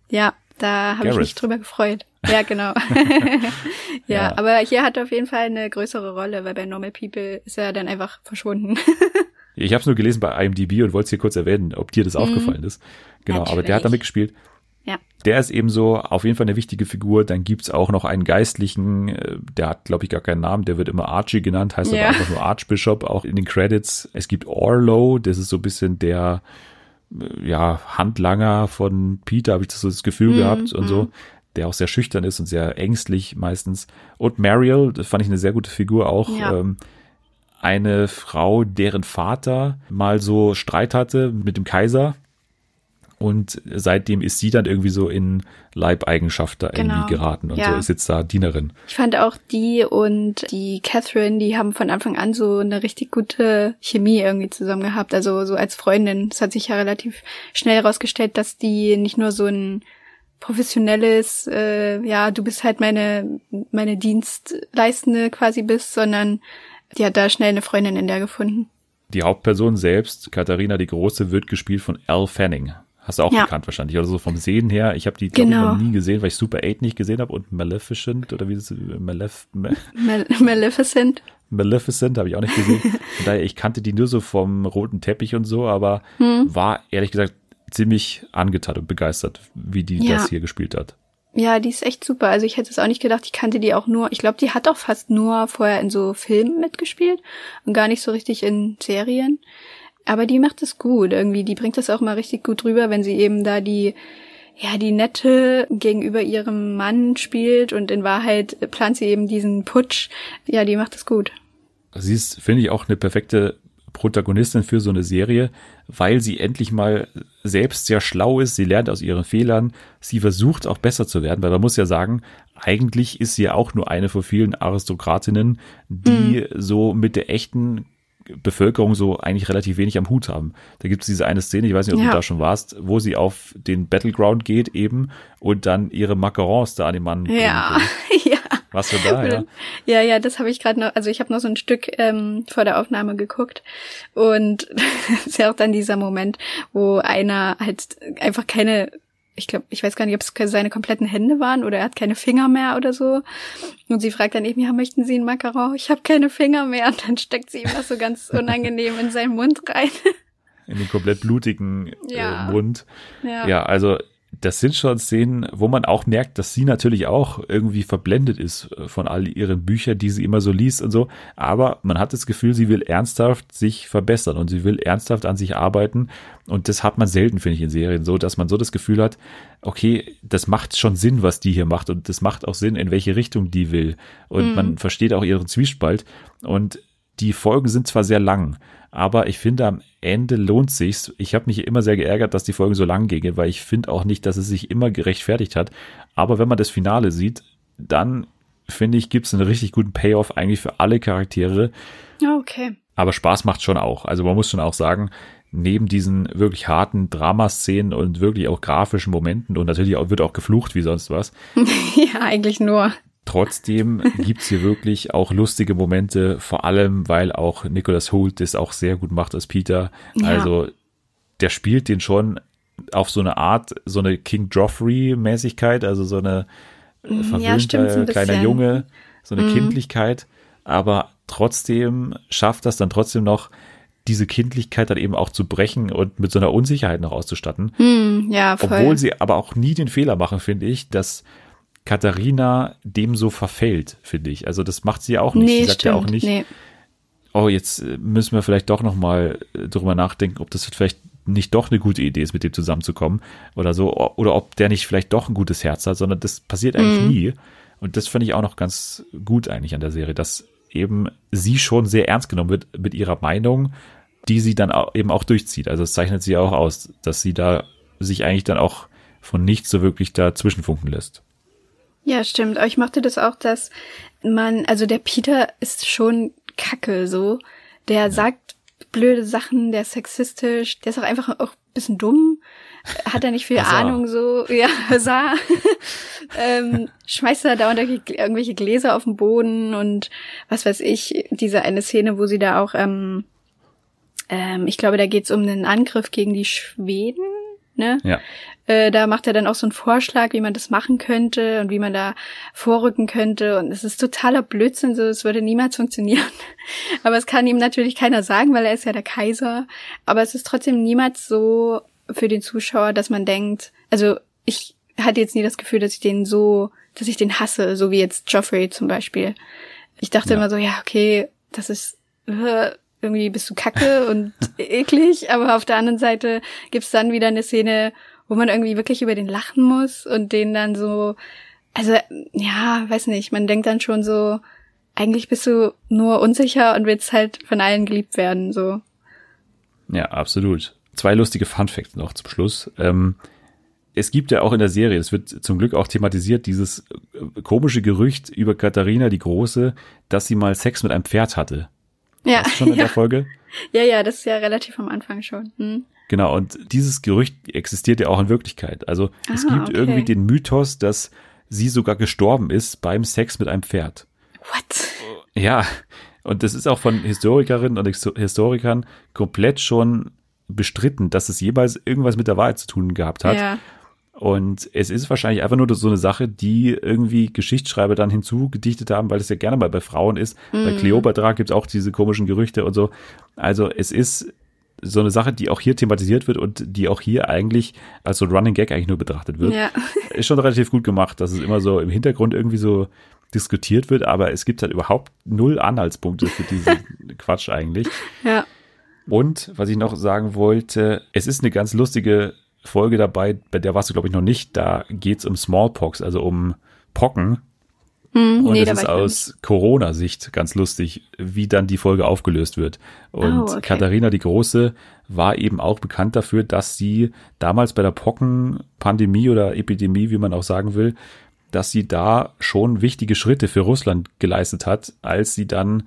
Ja, da habe ich mich drüber gefreut. Ja, genau. [LAUGHS] [LAUGHS] ja, ja, aber hier hat er auf jeden Fall eine größere Rolle, weil bei Normal People ist er dann einfach verschwunden. [LAUGHS] ich habe es nur gelesen bei IMDb und wollte es hier kurz erwähnen, ob dir das mhm. aufgefallen ist. Genau, Natürlich. aber der hat da mitgespielt. Ja. Der ist eben so auf jeden Fall eine wichtige Figur. Dann gibt's auch noch einen Geistlichen, äh, der hat, glaube ich, gar keinen Namen, der wird immer Archie genannt, heißt ja. aber einfach nur Archbishop, auch in den Credits. Es gibt Orlo, das ist so ein bisschen der ja, Handlanger von Peter, habe ich das so das Gefühl mm, gehabt und mm. so, der auch sehr schüchtern ist und sehr ängstlich meistens. Und Mariel, das fand ich eine sehr gute Figur auch. Ja. Ähm, eine Frau, deren Vater mal so Streit hatte mit dem Kaiser und seitdem ist sie dann irgendwie so in Leibeigenschaft da genau. irgendwie geraten und ja. so ist jetzt da Dienerin. Ich fand auch die und die Catherine, die haben von Anfang an so eine richtig gute Chemie irgendwie zusammen gehabt, also so als Freundin. Es hat sich ja relativ schnell herausgestellt, dass die nicht nur so ein professionelles, äh, ja, du bist halt meine, meine Dienstleistende quasi bist, sondern die hat da schnell eine Freundin in der gefunden. Die Hauptperson selbst, Katharina die Große, wird gespielt von Al Fanning. Hast du auch ja. gekannt wahrscheinlich, oder so vom Sehen her. Ich habe die, glaube genau. ich, noch nie gesehen, weil ich Super 8 nicht gesehen habe und Maleficent oder wie ist es? Malef Mal Maleficent. Maleficent habe ich auch nicht gesehen. Von daher, ich kannte die nur so vom roten Teppich und so, aber hm. war ehrlich gesagt ziemlich angetan und begeistert, wie die ja. das hier gespielt hat. Ja, die ist echt super. Also ich hätte es auch nicht gedacht, ich kannte die auch nur, ich glaube, die hat auch fast nur vorher in so Filmen mitgespielt und gar nicht so richtig in Serien. Aber die macht es gut irgendwie. Die bringt das auch mal richtig gut rüber, wenn sie eben da die, ja, die Nette gegenüber ihrem Mann spielt und in Wahrheit plant sie eben diesen Putsch. Ja, die macht es gut. Sie ist, finde ich, auch eine perfekte Protagonistin für so eine Serie, weil sie endlich mal selbst sehr schlau ist. Sie lernt aus ihren Fehlern. Sie versucht auch besser zu werden, weil man muss ja sagen, eigentlich ist sie ja auch nur eine von vielen Aristokratinnen, die mhm. so mit der echten Bevölkerung so eigentlich relativ wenig am Hut haben. Da gibt es diese eine Szene, ich weiß nicht, ob ja. du da schon warst, wo sie auf den Battleground geht eben und dann ihre Macarons da an den Mann Ja, [LAUGHS] ja. Warst du da, ja? Ja, ja, das habe ich gerade noch, also ich habe noch so ein Stück ähm, vor der Aufnahme geguckt und [LAUGHS] es ist ja auch dann dieser Moment, wo einer halt einfach keine ich glaube, ich weiß gar nicht, ob es seine kompletten Hände waren oder er hat keine Finger mehr oder so. Und sie fragt dann eben, ja, möchten Sie einen Macaron? Ich habe keine Finger mehr. Und dann steckt sie ihm das so ganz [LAUGHS] unangenehm in seinen Mund rein. In den komplett blutigen ja. äh, Mund. Ja. ja, also das sind schon Szenen, wo man auch merkt, dass sie natürlich auch irgendwie verblendet ist äh, von all ihren Büchern, die sie immer so liest und so. Aber man hat das Gefühl, sie will ernsthaft sich verbessern und sie will ernsthaft an sich arbeiten. Und das hat man selten, finde ich, in Serien so, dass man so das Gefühl hat, okay, das macht schon Sinn, was die hier macht. Und das macht auch Sinn, in welche Richtung die will. Und mhm. man versteht auch ihren Zwiespalt. Und die Folgen sind zwar sehr lang, aber ich finde, am Ende lohnt sich's. Ich habe mich immer sehr geärgert, dass die Folgen so lang gingen, weil ich finde auch nicht, dass es sich immer gerechtfertigt hat. Aber wenn man das Finale sieht, dann finde ich, gibt's einen richtig guten Payoff eigentlich für alle Charaktere. Okay. Aber Spaß macht schon auch. Also man muss schon auch sagen, neben diesen wirklich harten Dramaszenen und wirklich auch grafischen Momenten und natürlich auch, wird auch geflucht wie sonst was. [LAUGHS] ja, eigentlich nur. Trotzdem gibt's hier wirklich auch lustige Momente, vor allem weil auch Nicholas Hoult das auch sehr gut macht als Peter. Ja. Also der spielt den schon auf so eine Art, so eine King Joffrey-Mäßigkeit, also so eine verwöhnter ja, ein kleiner Junge, so eine mhm. Kindlichkeit, aber trotzdem schafft das dann trotzdem noch, diese Kindlichkeit dann eben auch zu brechen und mit so einer Unsicherheit noch auszustatten. Mm, ja, voll. Obwohl sie aber auch nie den Fehler machen, finde ich, dass Katharina dem so verfällt, finde ich. Also das macht sie ja auch nicht. Nee, sie sagt stimmt, ja auch nicht, nee. oh, jetzt äh, müssen wir vielleicht doch nochmal äh, drüber nachdenken, ob das vielleicht nicht doch eine gute Idee ist, mit dem zusammenzukommen oder so, oder ob der nicht vielleicht doch ein gutes Herz hat, sondern das passiert eigentlich mhm. nie. Und das finde ich auch noch ganz gut eigentlich an der Serie, dass eben sie schon sehr ernst genommen wird mit ihrer Meinung, die sie dann auch eben auch durchzieht. Also es zeichnet sie auch aus, dass sie da sich eigentlich dann auch von nichts so wirklich dazwischen funken lässt. Ja, stimmt. Aber ich mochte das auch, dass man, also der Peter ist schon kacke so. Der ja. sagt blöde Sachen, der ist sexistisch, der ist auch einfach auch ein bisschen dumm. Hat er nicht viel [LAUGHS] Ahnung so, ja, sah. [LAUGHS] ähm, schmeißt da dauernd irgendwelche Gläser auf den Boden und was weiß ich, diese eine Szene, wo sie da auch, ähm, ähm, ich glaube, da geht's um einen Angriff gegen die Schweden ne? Ja. Äh, da macht er dann auch so einen Vorschlag, wie man das machen könnte und wie man da vorrücken könnte. Und es ist totaler Blödsinn, so es würde niemals funktionieren. [LAUGHS] Aber es kann ihm natürlich keiner sagen, weil er ist ja der Kaiser. Aber es ist trotzdem niemals so für den Zuschauer, dass man denkt, also ich hatte jetzt nie das Gefühl, dass ich den so, dass ich den hasse, so wie jetzt Joffrey zum Beispiel. Ich dachte Ja. immer so, ja, okay, das ist äh, irgendwie bist du kacke und [LAUGHS] eklig, aber auf der anderen Seite gibt's dann wieder eine Szene, wo man irgendwie wirklich über den lachen muss und den dann so, also ja, weiß nicht, man denkt dann schon so, eigentlich bist du nur unsicher und willst halt von allen geliebt werden, so. Ja, absolut. Zwei lustige Fun Facts noch zum Schluss. Ähm, es gibt ja auch in der Serie, es wird zum Glück auch thematisiert, dieses äh, komische Gerücht über Katharina die Große, dass sie mal Sex mit einem Pferd hatte. Ja, du schon in [LAUGHS] ja, der Folge? ja, ja, das ist ja relativ am Anfang schon. Hm. Genau, und dieses Gerücht existiert ja auch in Wirklichkeit. Also es Ah, gibt okay. irgendwie den Mythos, dass sie sogar gestorben ist beim Sex mit einem Pferd. What? Ja, und das ist auch von Historikerinnen und Histo- Historikern komplett schon bestritten, dass es jemals irgendwas mit der Wahrheit zu tun gehabt hat. Ja, Und es ist wahrscheinlich einfach nur so eine Sache, die irgendwie Geschichtsschreiber dann hinzugedichtet haben, weil es ja gerne mal bei Frauen ist. Bei Kleopatra gibt es auch diese komischen Gerüchte und so. Also es ist so eine Sache, die auch hier thematisiert wird und die auch hier eigentlich als so ein Running Gag eigentlich nur betrachtet wird. ja, [LAUGHS] Ist schon relativ gut gemacht, dass es immer so im Hintergrund irgendwie so diskutiert wird, aber es gibt halt überhaupt null Anhaltspunkte für diesen [LAUGHS] Quatsch eigentlich. ja. Und was ich noch sagen wollte, es ist eine ganz lustige Folge dabei, bei der warst du, glaube ich, noch nicht. Da geht's um Smallpox, also um Pocken. Hm, Und nee, es da ist aus Corona-Sicht ganz lustig, wie dann die Folge aufgelöst wird. Und Oh, okay. Katharina die Große war eben auch bekannt dafür, dass sie damals bei der Pockenpandemie oder Epidemie, wie man auch sagen will, dass sie da schon wichtige Schritte für Russland geleistet hat, als sie dann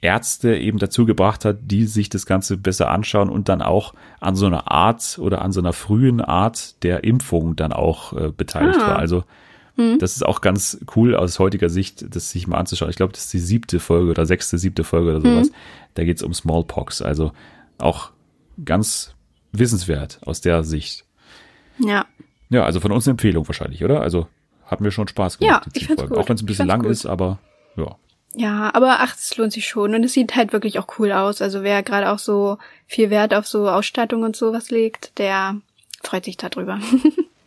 Ärzte eben dazu gebracht hat, die sich das Ganze besser anschauen und dann auch an so einer Art oder an so einer frühen Art der Impfung dann auch äh, beteiligt Ah. war. Also das ist auch ganz cool aus heutiger Sicht, das sich mal anzuschauen. Ich glaube, das ist die siebte Folge oder sechste, siebte Folge oder sowas. Da geht es um Smallpox. Also auch ganz wissenswert aus der Sicht. Ja, Ja, also von uns eine Empfehlung wahrscheinlich, oder? Also hat mir schon Spaß Ja, gemacht, die ich fand's Folgen. gut. Auch wenn es ein bisschen lang gut. ist, aber ja. ja, aber ach, es lohnt sich schon und es sieht halt wirklich auch cool aus. Also wer gerade auch so viel Wert auf so Ausstattung und sowas legt, der freut sich darüber. [LAUGHS]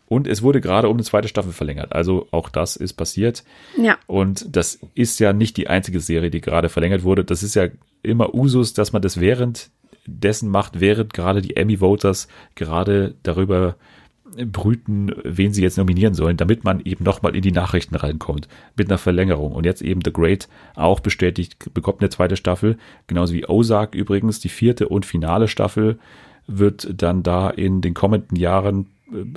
Und es wurde gerade um eine zweite Staffel verlängert. Also auch das ist passiert. ja, Und das ist ja nicht die einzige Serie, die gerade verlängert wurde. Das ist ja immer Usus, dass man das während dessen macht, während gerade die Emmy-Voters gerade darüber brüten, wen sie jetzt nominieren sollen, damit man eben nochmal in die Nachrichten reinkommt mit einer Verlängerung. Und jetzt eben The Great auch bestätigt, bekommt eine zweite Staffel, genauso wie Ozark übrigens, die vierte und finale Staffel wird dann da in den kommenden Jahren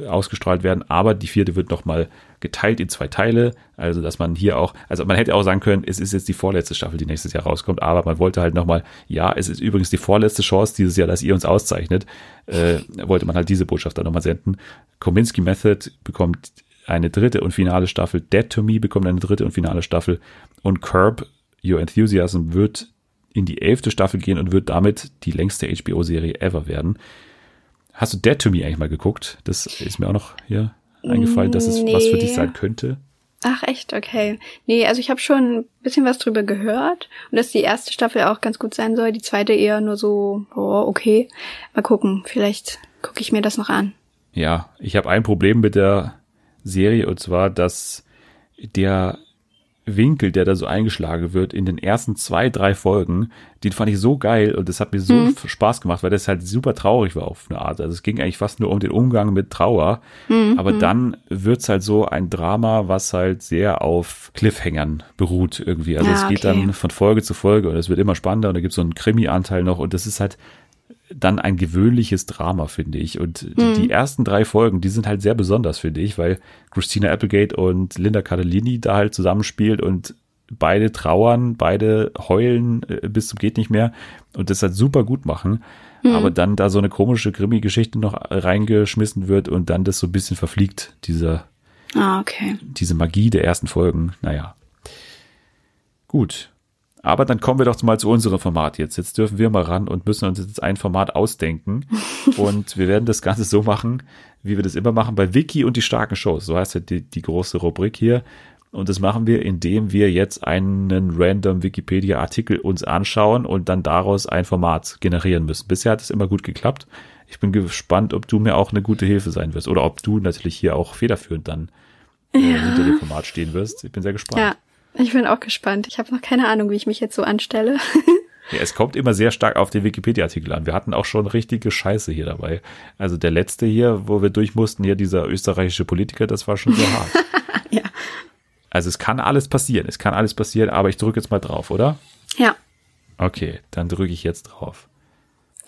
ausgestrahlt werden, aber die vierte wird nochmal geteilt in zwei Teile, also dass man hier auch, also man hätte auch sagen können, es ist jetzt die vorletzte Staffel, die nächstes Jahr rauskommt, aber man wollte halt nochmal, ja, es ist übrigens die vorletzte Chance dieses Jahr, dass ihr uns auszeichnet, äh, wollte man halt diese Botschaft dann nochmal senden. Kominsky Method bekommt eine dritte und finale Staffel, Dead to Me bekommt eine dritte und finale Staffel und Curb Your Enthusiasm wird in die elfte Staffel gehen und wird damit die längste HBO-Serie ever werden. Hast du Dead to Me eigentlich mal geguckt? Das ist mir auch noch hier eingefallen, dass es was für dich Nee. sein könnte. Ach echt, okay. Nee, also ich habe schon ein bisschen was drüber gehört und dass die erste Staffel auch ganz gut sein soll, die zweite eher nur so, oh, okay. Mal gucken, vielleicht gucke ich mir das noch an. Ja, ich habe ein Problem mit der Serie und zwar, dass der Winkel, der da so eingeschlagen wird in den ersten zwei, drei Folgen, den fand ich so geil und das hat mir so Mhm. Spaß gemacht, weil das halt super traurig war auf eine Art. Also es ging eigentlich fast nur um den Umgang mit Trauer. Mhm. Aber dann wird's halt so ein Drama, was halt sehr auf Cliffhängern beruht irgendwie. Also Ah, es geht okay. dann von Folge zu Folge und es wird immer spannender und da gibt's so einen Krimi-Anteil noch und das ist halt dann ein gewöhnliches Drama, finde ich. Und die, die ersten drei Folgen, die sind halt sehr besonders, finde ich, weil Christina Applegate und Linda Cardellini da halt zusammenspielt und beide trauern, beide heulen äh, bis zum geht nicht mehr und das halt super gut machen. Aber dann da so eine komische Krimi-Geschichte noch reingeschmissen wird und dann das so ein bisschen verfliegt, diese, Ah, okay. diese Magie der ersten Folgen. Naja. Gut. Aber dann kommen wir doch mal zu unserem Format jetzt. Jetzt dürfen wir mal ran und müssen uns jetzt ein Format ausdenken. [LAUGHS] und wir werden das Ganze so machen, wie wir das immer machen bei Wiki und die starken Shows. So heißt ja die, die große Rubrik hier. Und das machen wir, indem wir jetzt einen random Wikipedia-Artikel uns anschauen und dann daraus ein Format generieren müssen. Bisher hat es immer gut geklappt. Ich bin gespannt, ob du mir auch eine gute Hilfe sein wirst oder ob du natürlich hier auch federführend dann äh, ja. hinter dem Format stehen wirst. Ich bin sehr gespannt. Ja, ich bin auch gespannt. Ich habe noch keine Ahnung, wie ich mich jetzt so anstelle. [LAUGHS] Ja, es kommt immer sehr stark auf den Wikipedia-Artikel an. Wir hatten auch schon richtige Scheiße hier dabei. Also der letzte hier, wo wir durch mussten, hier dieser österreichische Politiker, das war schon sehr hart. [LAUGHS] ja. Also es kann alles passieren, es kann alles passieren, aber ich drücke jetzt mal drauf, oder? Ja. Okay, dann drücke ich jetzt drauf.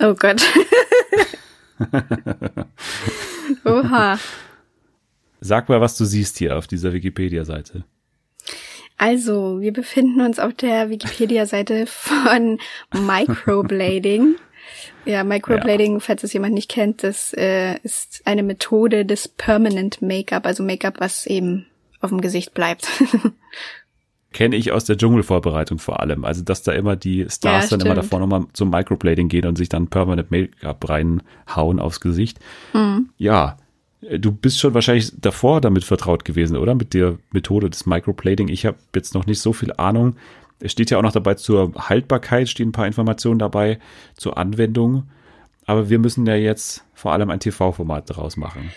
Oh Gott. [LAUGHS] Oha. Sag mal, was du siehst hier auf dieser Wikipedia-Seite. Also, wir befinden uns auf der Wikipedia-Seite von [LAUGHS] Microblading. Ja, Microblading, ja. falls es jemand nicht kennt, das äh, ist eine Methode des Permanent Make-up, also Make-up, was eben auf dem Gesicht bleibt. [LAUGHS] Kenne ich aus der Dschungelvorbereitung vor allem. Also, dass da immer die Stars ja, dann immer davor nochmal zum Microblading gehen und sich dann Permanent Make-up reinhauen aufs Gesicht. Mhm. Ja, du bist schon wahrscheinlich davor damit vertraut gewesen, oder? Mit der Methode des Microblading. Ich habe jetzt noch nicht so viel Ahnung. Es steht ja auch noch dabei zur Haltbarkeit, stehen ein paar Informationen dabei, zur Anwendung. Aber wir müssen ja jetzt vor allem ein TV-Format daraus machen.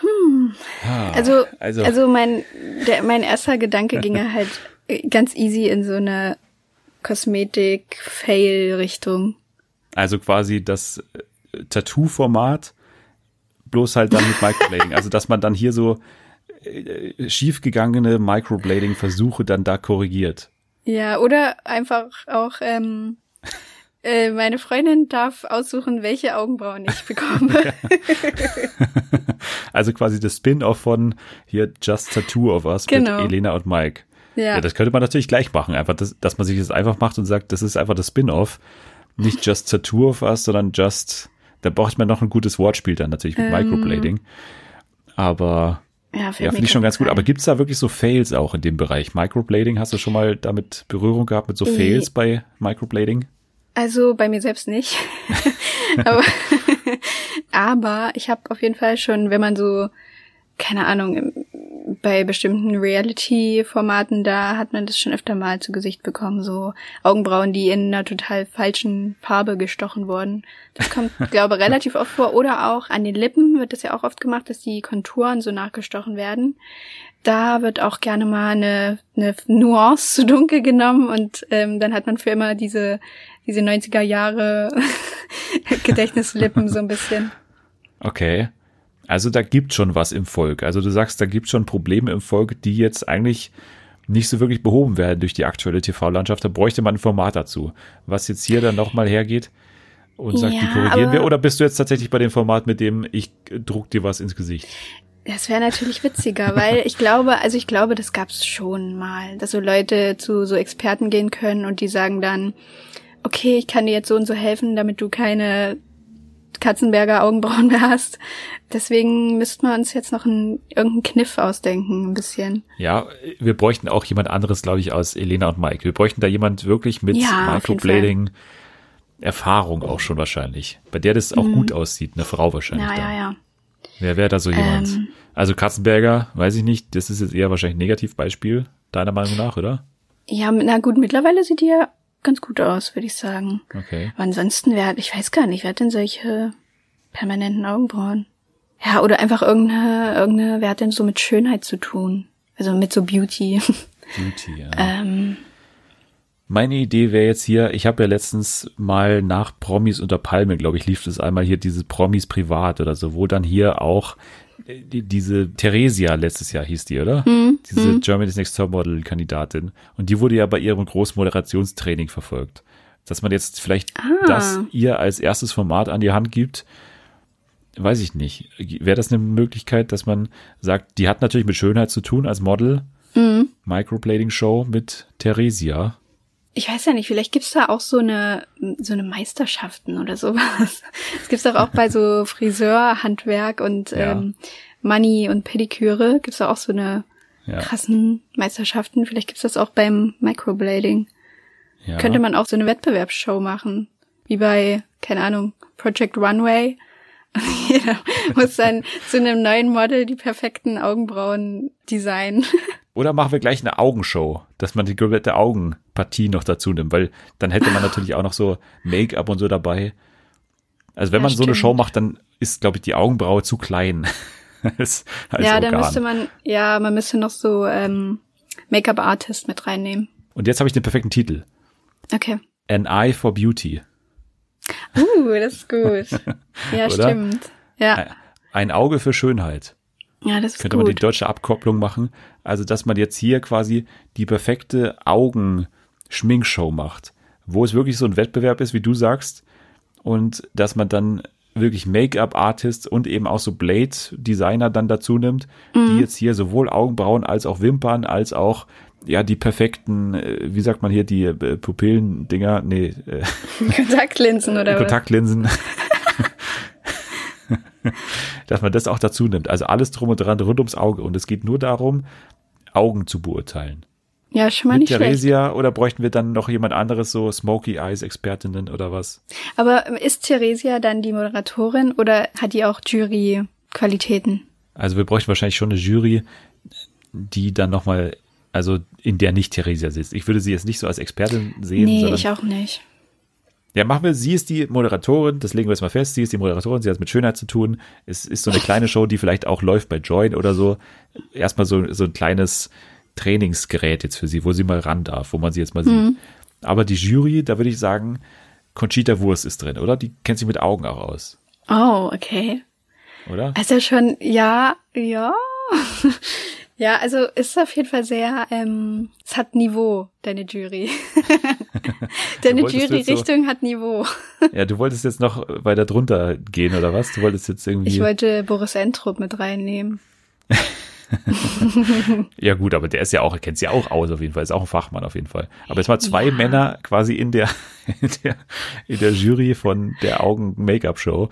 Hm. Ah, also, also, also mein, der, mein erster Gedanke ging ja [LAUGHS] halt ganz easy in so eine Kosmetik-Fail-Richtung. Also quasi das äh, Tattoo-Format, bloß halt dann mit Microblading. also, dass man dann hier so äh, schiefgegangene Microblading-Versuche dann da korrigiert. Ja, oder einfach auch, ähm, äh, meine Freundin darf aussuchen, welche Augenbrauen ich bekomme. [LAUGHS] also quasi das Spin-off von hier Just Tattoo of Us genau. mit Elena und Mike. Ja. ja. das könnte man natürlich gleich machen, einfach, das, dass man sich das einfach macht und sagt, das ist einfach das Spin-off. Nicht Just Tattoo of Us, sondern Just, da braucht man noch ein gutes Wortspiel dann natürlich mit ähm, Microblading. Aber ja, ja finde ich schon ganz gut. Aber gibt's da wirklich so Fails auch in dem Bereich? Microblading, hast du schon mal damit Berührung gehabt mit so Fails bei Microblading? Also bei mir selbst nicht. [LAUGHS] aber, [LAUGHS] aber ich habe auf jeden Fall schon, wenn man so, keine Ahnung, bei bestimmten Reality-Formaten, da hat man das schon öfter mal zu Gesicht bekommen, so Augenbrauen, die in einer total falschen Farbe gestochen wurden. Das kommt, [LAUGHS] glaube relativ oft vor. Oder auch an den Lippen wird das ja auch oft gemacht, dass die Konturen so nachgestochen werden. Da wird auch gerne mal eine, eine Nuance zu dunkel genommen und ähm, dann hat man für immer diese diese 90er Jahre [LAUGHS] [LAUGHS] Gedächtnislippen so ein bisschen. Okay. Also da gibt schon was im Volk. Also du sagst, da gibt schon Probleme im Volk, die jetzt eigentlich nicht so wirklich behoben werden durch die aktuelle TV-Landschaft. Da bräuchte man ein Format dazu. Was jetzt hier dann nochmal hergeht und sagt, ja, die korrigieren wir. Oder bist du jetzt tatsächlich bei dem Format, mit dem ich druck dir was ins Gesicht? Das wäre natürlich witziger, weil ich glaube, also ich glaube, das gab's schon mal, dass so Leute zu so Experten gehen können und die sagen dann, okay, ich kann dir jetzt so und so helfen, damit du keine Katzenberger Augenbrauen mehr hast. Deswegen müssten wir uns jetzt noch einen, irgendeinen Kniff ausdenken, ein bisschen. Ja, wir bräuchten auch jemand anderes, glaube ich, aus Elena und Mike. Wir bräuchten da jemand wirklich mit ja, Microblading Erfahrung auch schon wahrscheinlich. Bei der das auch mhm. gut aussieht, eine Frau wahrscheinlich. Ja, da. ja, ja. Wer wäre da so jemand? Ähm, also Katzenberger, weiß ich nicht, das ist jetzt eher wahrscheinlich ein Negativbeispiel, deiner Meinung nach, oder? Ja, na gut, mittlerweile sieht die ja ganz gut aus, würde ich sagen. Okay. Aber ansonsten wer ich weiß gar nicht, wer hat denn solche permanenten Augenbrauen? Ja, oder einfach irgendeine, irgendeine, wer hat denn so mit Schönheit zu tun? Also mit so Beauty. [LAUGHS] Beauty, ja. ähm, meine Idee wäre jetzt hier, ich habe ja letztens mal nach Promis unter Palme, glaube ich, lief das einmal hier dieses Promis privat oder so, wo dann hier auch die, diese Theresia letztes Jahr hieß die, oder? Mhm. Diese mhm. Germany's Next Top Model Kandidatin. Und die wurde ja bei ihrem großen Moderationstraining verfolgt. Dass man jetzt vielleicht ah. das ihr als erstes Format an die Hand gibt, weiß ich nicht. Wäre das eine Möglichkeit, dass man sagt, die hat natürlich mit Schönheit zu tun als Model. Mhm. Microblading Show mit Theresia ich weiß ja nicht, vielleicht gibt's da auch so eine so eine Meisterschaften oder sowas. [LAUGHS] Es gibt's doch auch bei so [LAUGHS] Friseurhandwerk und ja. ähm, Money und Pediküre gibt's da auch so eine ja. krassen Meisterschaften. Vielleicht gibt's das auch beim Microblading. Ja. Könnte man auch so eine Wettbewerbsshow machen. Wie bei, keine Ahnung, Project Runway. Und [LAUGHS] jeder muss dann zu einem neuen Model die perfekten Augenbrauen designen. Oder machen wir gleich eine Augenshow, dass man die komplette Augenpartie noch dazu nimmt, weil dann hätte man natürlich auch noch so Make-up und so dabei. Also wenn Ja, man so eine stimmt. Show macht, dann ist, glaube ich, die Augenbraue zu klein. [LAUGHS] als, als ja, Organ. dann müsste man, ja, man müsste noch so ähm, Make-up-Artist mit reinnehmen. Und jetzt habe ich den perfekten Titel. Okay. An Eye for Beauty. Uh, das ist gut. Ja, [LAUGHS] stimmt. Ja, Ein Auge für Schönheit. ja, das ist Könnte man die gut. deutsche Abkopplung machen. Also, dass man jetzt hier quasi die perfekte Augenschminkshow macht, wo es wirklich so ein Wettbewerb ist, wie du sagst, und dass man dann wirklich Make-up-Artists und eben auch so Blade-Designer dann dazu nimmt, Mhm. die jetzt hier sowohl Augenbrauen als auch Wimpern als auch ja die perfekten, äh, wie sagt man hier, die äh, Pupillen-Dinger, nee, äh, [LAUGHS] Kontaktlinsen oder? Kontaktlinsen. [LAUGHS] dass man das auch dazu nimmt. Also alles drum und dran rund ums Auge. Und es geht nur darum, Augen zu beurteilen. Ja, schon mal nicht schlecht. Theresia oder bräuchten wir dann noch jemand anderes, so Smoky Eyes Expertinnen oder was? Aber ist Theresia dann die Moderatorin oder hat die auch Jury-Qualitäten? Also wir bräuchten wahrscheinlich schon eine Jury, die dann nochmal, also in der nicht Theresia sitzt. Ich würde sie jetzt nicht so als Expertin sehen, Nee, sondern ich auch nicht. Ja, machen wir, sie ist die Moderatorin, das legen wir jetzt mal fest, sie ist die Moderatorin, sie hat mit Schönheit zu tun. Es ist so eine kleine Show, die vielleicht auch läuft bei Join oder so. Erstmal so, so ein kleines Trainingsgerät jetzt für sie, wo sie mal ran darf, wo man sie jetzt mal sieht. Aber die Jury, da würde ich sagen, Conchita Wurst ist drin, oder? Die kennt sich mit Augen auch aus, Oh, okay. oder? Also schon, ja, ja. [LAUGHS] ja, also ist auf jeden Fall sehr, ähm, es hat Niveau, deine Jury. [LAUGHS] deine jetzt so- Jury-Richtung hat Niveau. [LAUGHS] Ja, du wolltest jetzt noch weiter drunter gehen, oder was? Du wolltest jetzt irgendwie. Ich wollte Boris Entrup mit reinnehmen. [LAUGHS] Ja gut, aber der ist ja auch, er kennt sich ja auch aus auf jeden Fall, ist auch ein Fachmann auf jeden Fall. Aber jetzt mal zwei Männer quasi in der, [LAUGHS] in der, in der Jury von der Augen-Make-up-Show.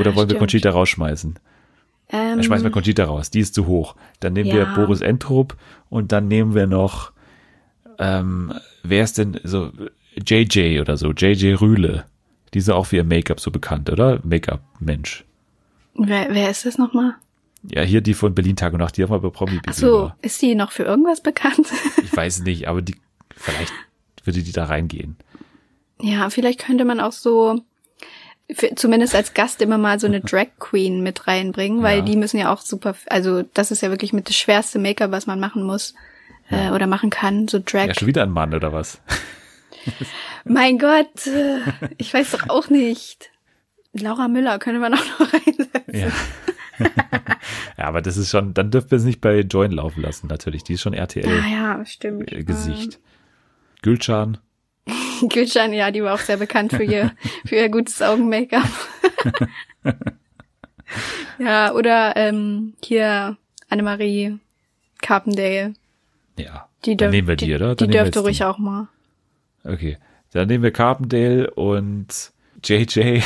Oder Ah, wollen wir stimmt. Conchita rausschmeißen? Ähm, Dann schmeißen wir Conchita raus, die ist zu hoch. Dann nehmen wir Ja. Boris Entrup und dann nehmen wir noch, ähm, wer ist denn so, JJ oder so, JJ Rühle. Die ist ja auch für ihr Make-up so bekannt, oder? Make-up-Mensch. wer, wer ist das nochmal? Ja, hier die von Berlin Tag und Nacht, die haben wir bei Promi Ach so, ist die noch für irgendwas bekannt? [LAUGHS] Ich weiß nicht, aber die, vielleicht würde die da reingehen. ja, vielleicht könnte man auch so, für, zumindest als Gast immer mal so eine [LAUGHS] Drag Queen mit reinbringen, weil Ja. die müssen ja auch super, also das ist ja wirklich mit das schwerste Make-up, was man machen muss äh, oder machen kann, so Drag. Ja, schon wieder ein Mann oder was? [LAUGHS] mein Gott, äh, ich weiß doch auch nicht. Laura Müller könnte man auch noch reinsetzen. Ja. Ja, aber das ist schon, dann dürfen wir es nicht bei Join laufen lassen, natürlich. Die ist schon Ah RTL-Gesicht. ja, stimmt. Gülcan. Ähm, Gülcan, [LAUGHS] ja, die war auch sehr bekannt für ihr, für ihr gutes Augen-Make-up. [LAUGHS] ja, oder ähm, hier Annemarie Carpendale. Ja. Die dann nehmen wir die, die, oder? Die Dann wir dürfte ruhig auch mal. Okay. Dann nehmen wir Carpendale und JJ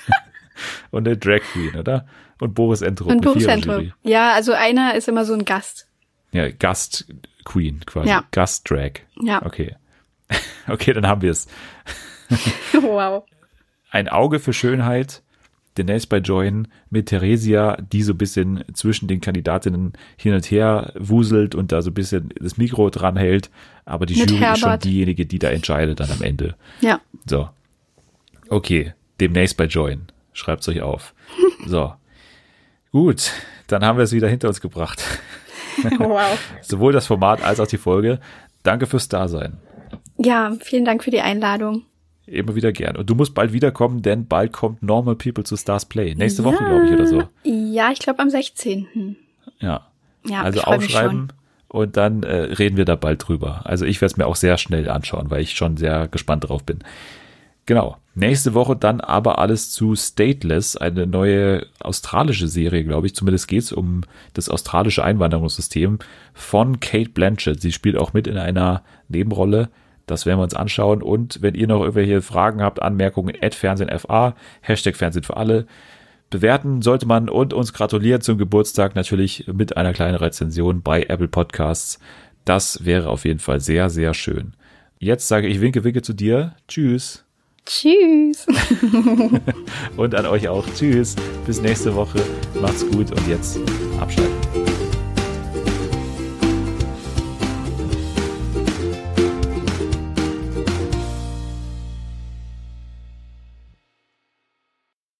[LAUGHS] und eine Drag Queen, oder? Und Boris Entrup. Und Boris. Entrup. Ja, also einer ist immer so ein Gast. Ja, Gast Queen quasi. Ja. Gast Drag. Ja. Okay. [LAUGHS] Okay, dann haben wir es. [LAUGHS] wow. ein Auge für Schönheit, demnächst bei Join mit Theresia, die so ein bisschen zwischen den Kandidatinnen hin und her wuselt und da so ein bisschen das Mikro dran hält. Aber die Mit Jury ist schon Herbert. diejenige, die da entscheidet dann am Ende. Ja. So. Okay, demnächst bei Join. Schreibt's euch auf. So. Gut, dann haben wir es wieder hinter uns gebracht. [LAUGHS] Wow. Sowohl das Format als auch die Folge. Danke fürs Dasein. Ja, vielen Dank für die Einladung. Immer wieder gern. Und du musst bald wiederkommen, denn bald kommt Normal People zu Stars Play. Nächste Woche, glaube ich, oder so. Ja, ich glaube am 16. Ja. Ja, also aufschreiben und dann äh, reden wir da bald drüber. Also ich werde es mir auch sehr schnell anschauen, weil ich schon sehr gespannt drauf bin. Genau. Nächste Woche dann aber alles zu Stateless, eine neue australische Serie, glaube ich. Zumindest geht es um das australische Einwanderungssystem von Kate Blanchett. Sie spielt auch mit in einer Nebenrolle. Das werden wir uns anschauen. Und wenn ihr noch irgendwelche Fragen habt, Anmerkungen, FernsehenFA, Hashtag Fernsehen für alle, bewerten sollte man und uns gratulieren zum Geburtstag natürlich mit einer kleinen Rezension bei Apple Podcasts. Das wäre auf jeden Fall sehr, sehr schön. Jetzt sage ich Winke, Winke zu dir. Tschüss. Tschüss. [LAUGHS] und an euch auch. Tschüss. Bis nächste Woche. Macht's gut und jetzt abschalten.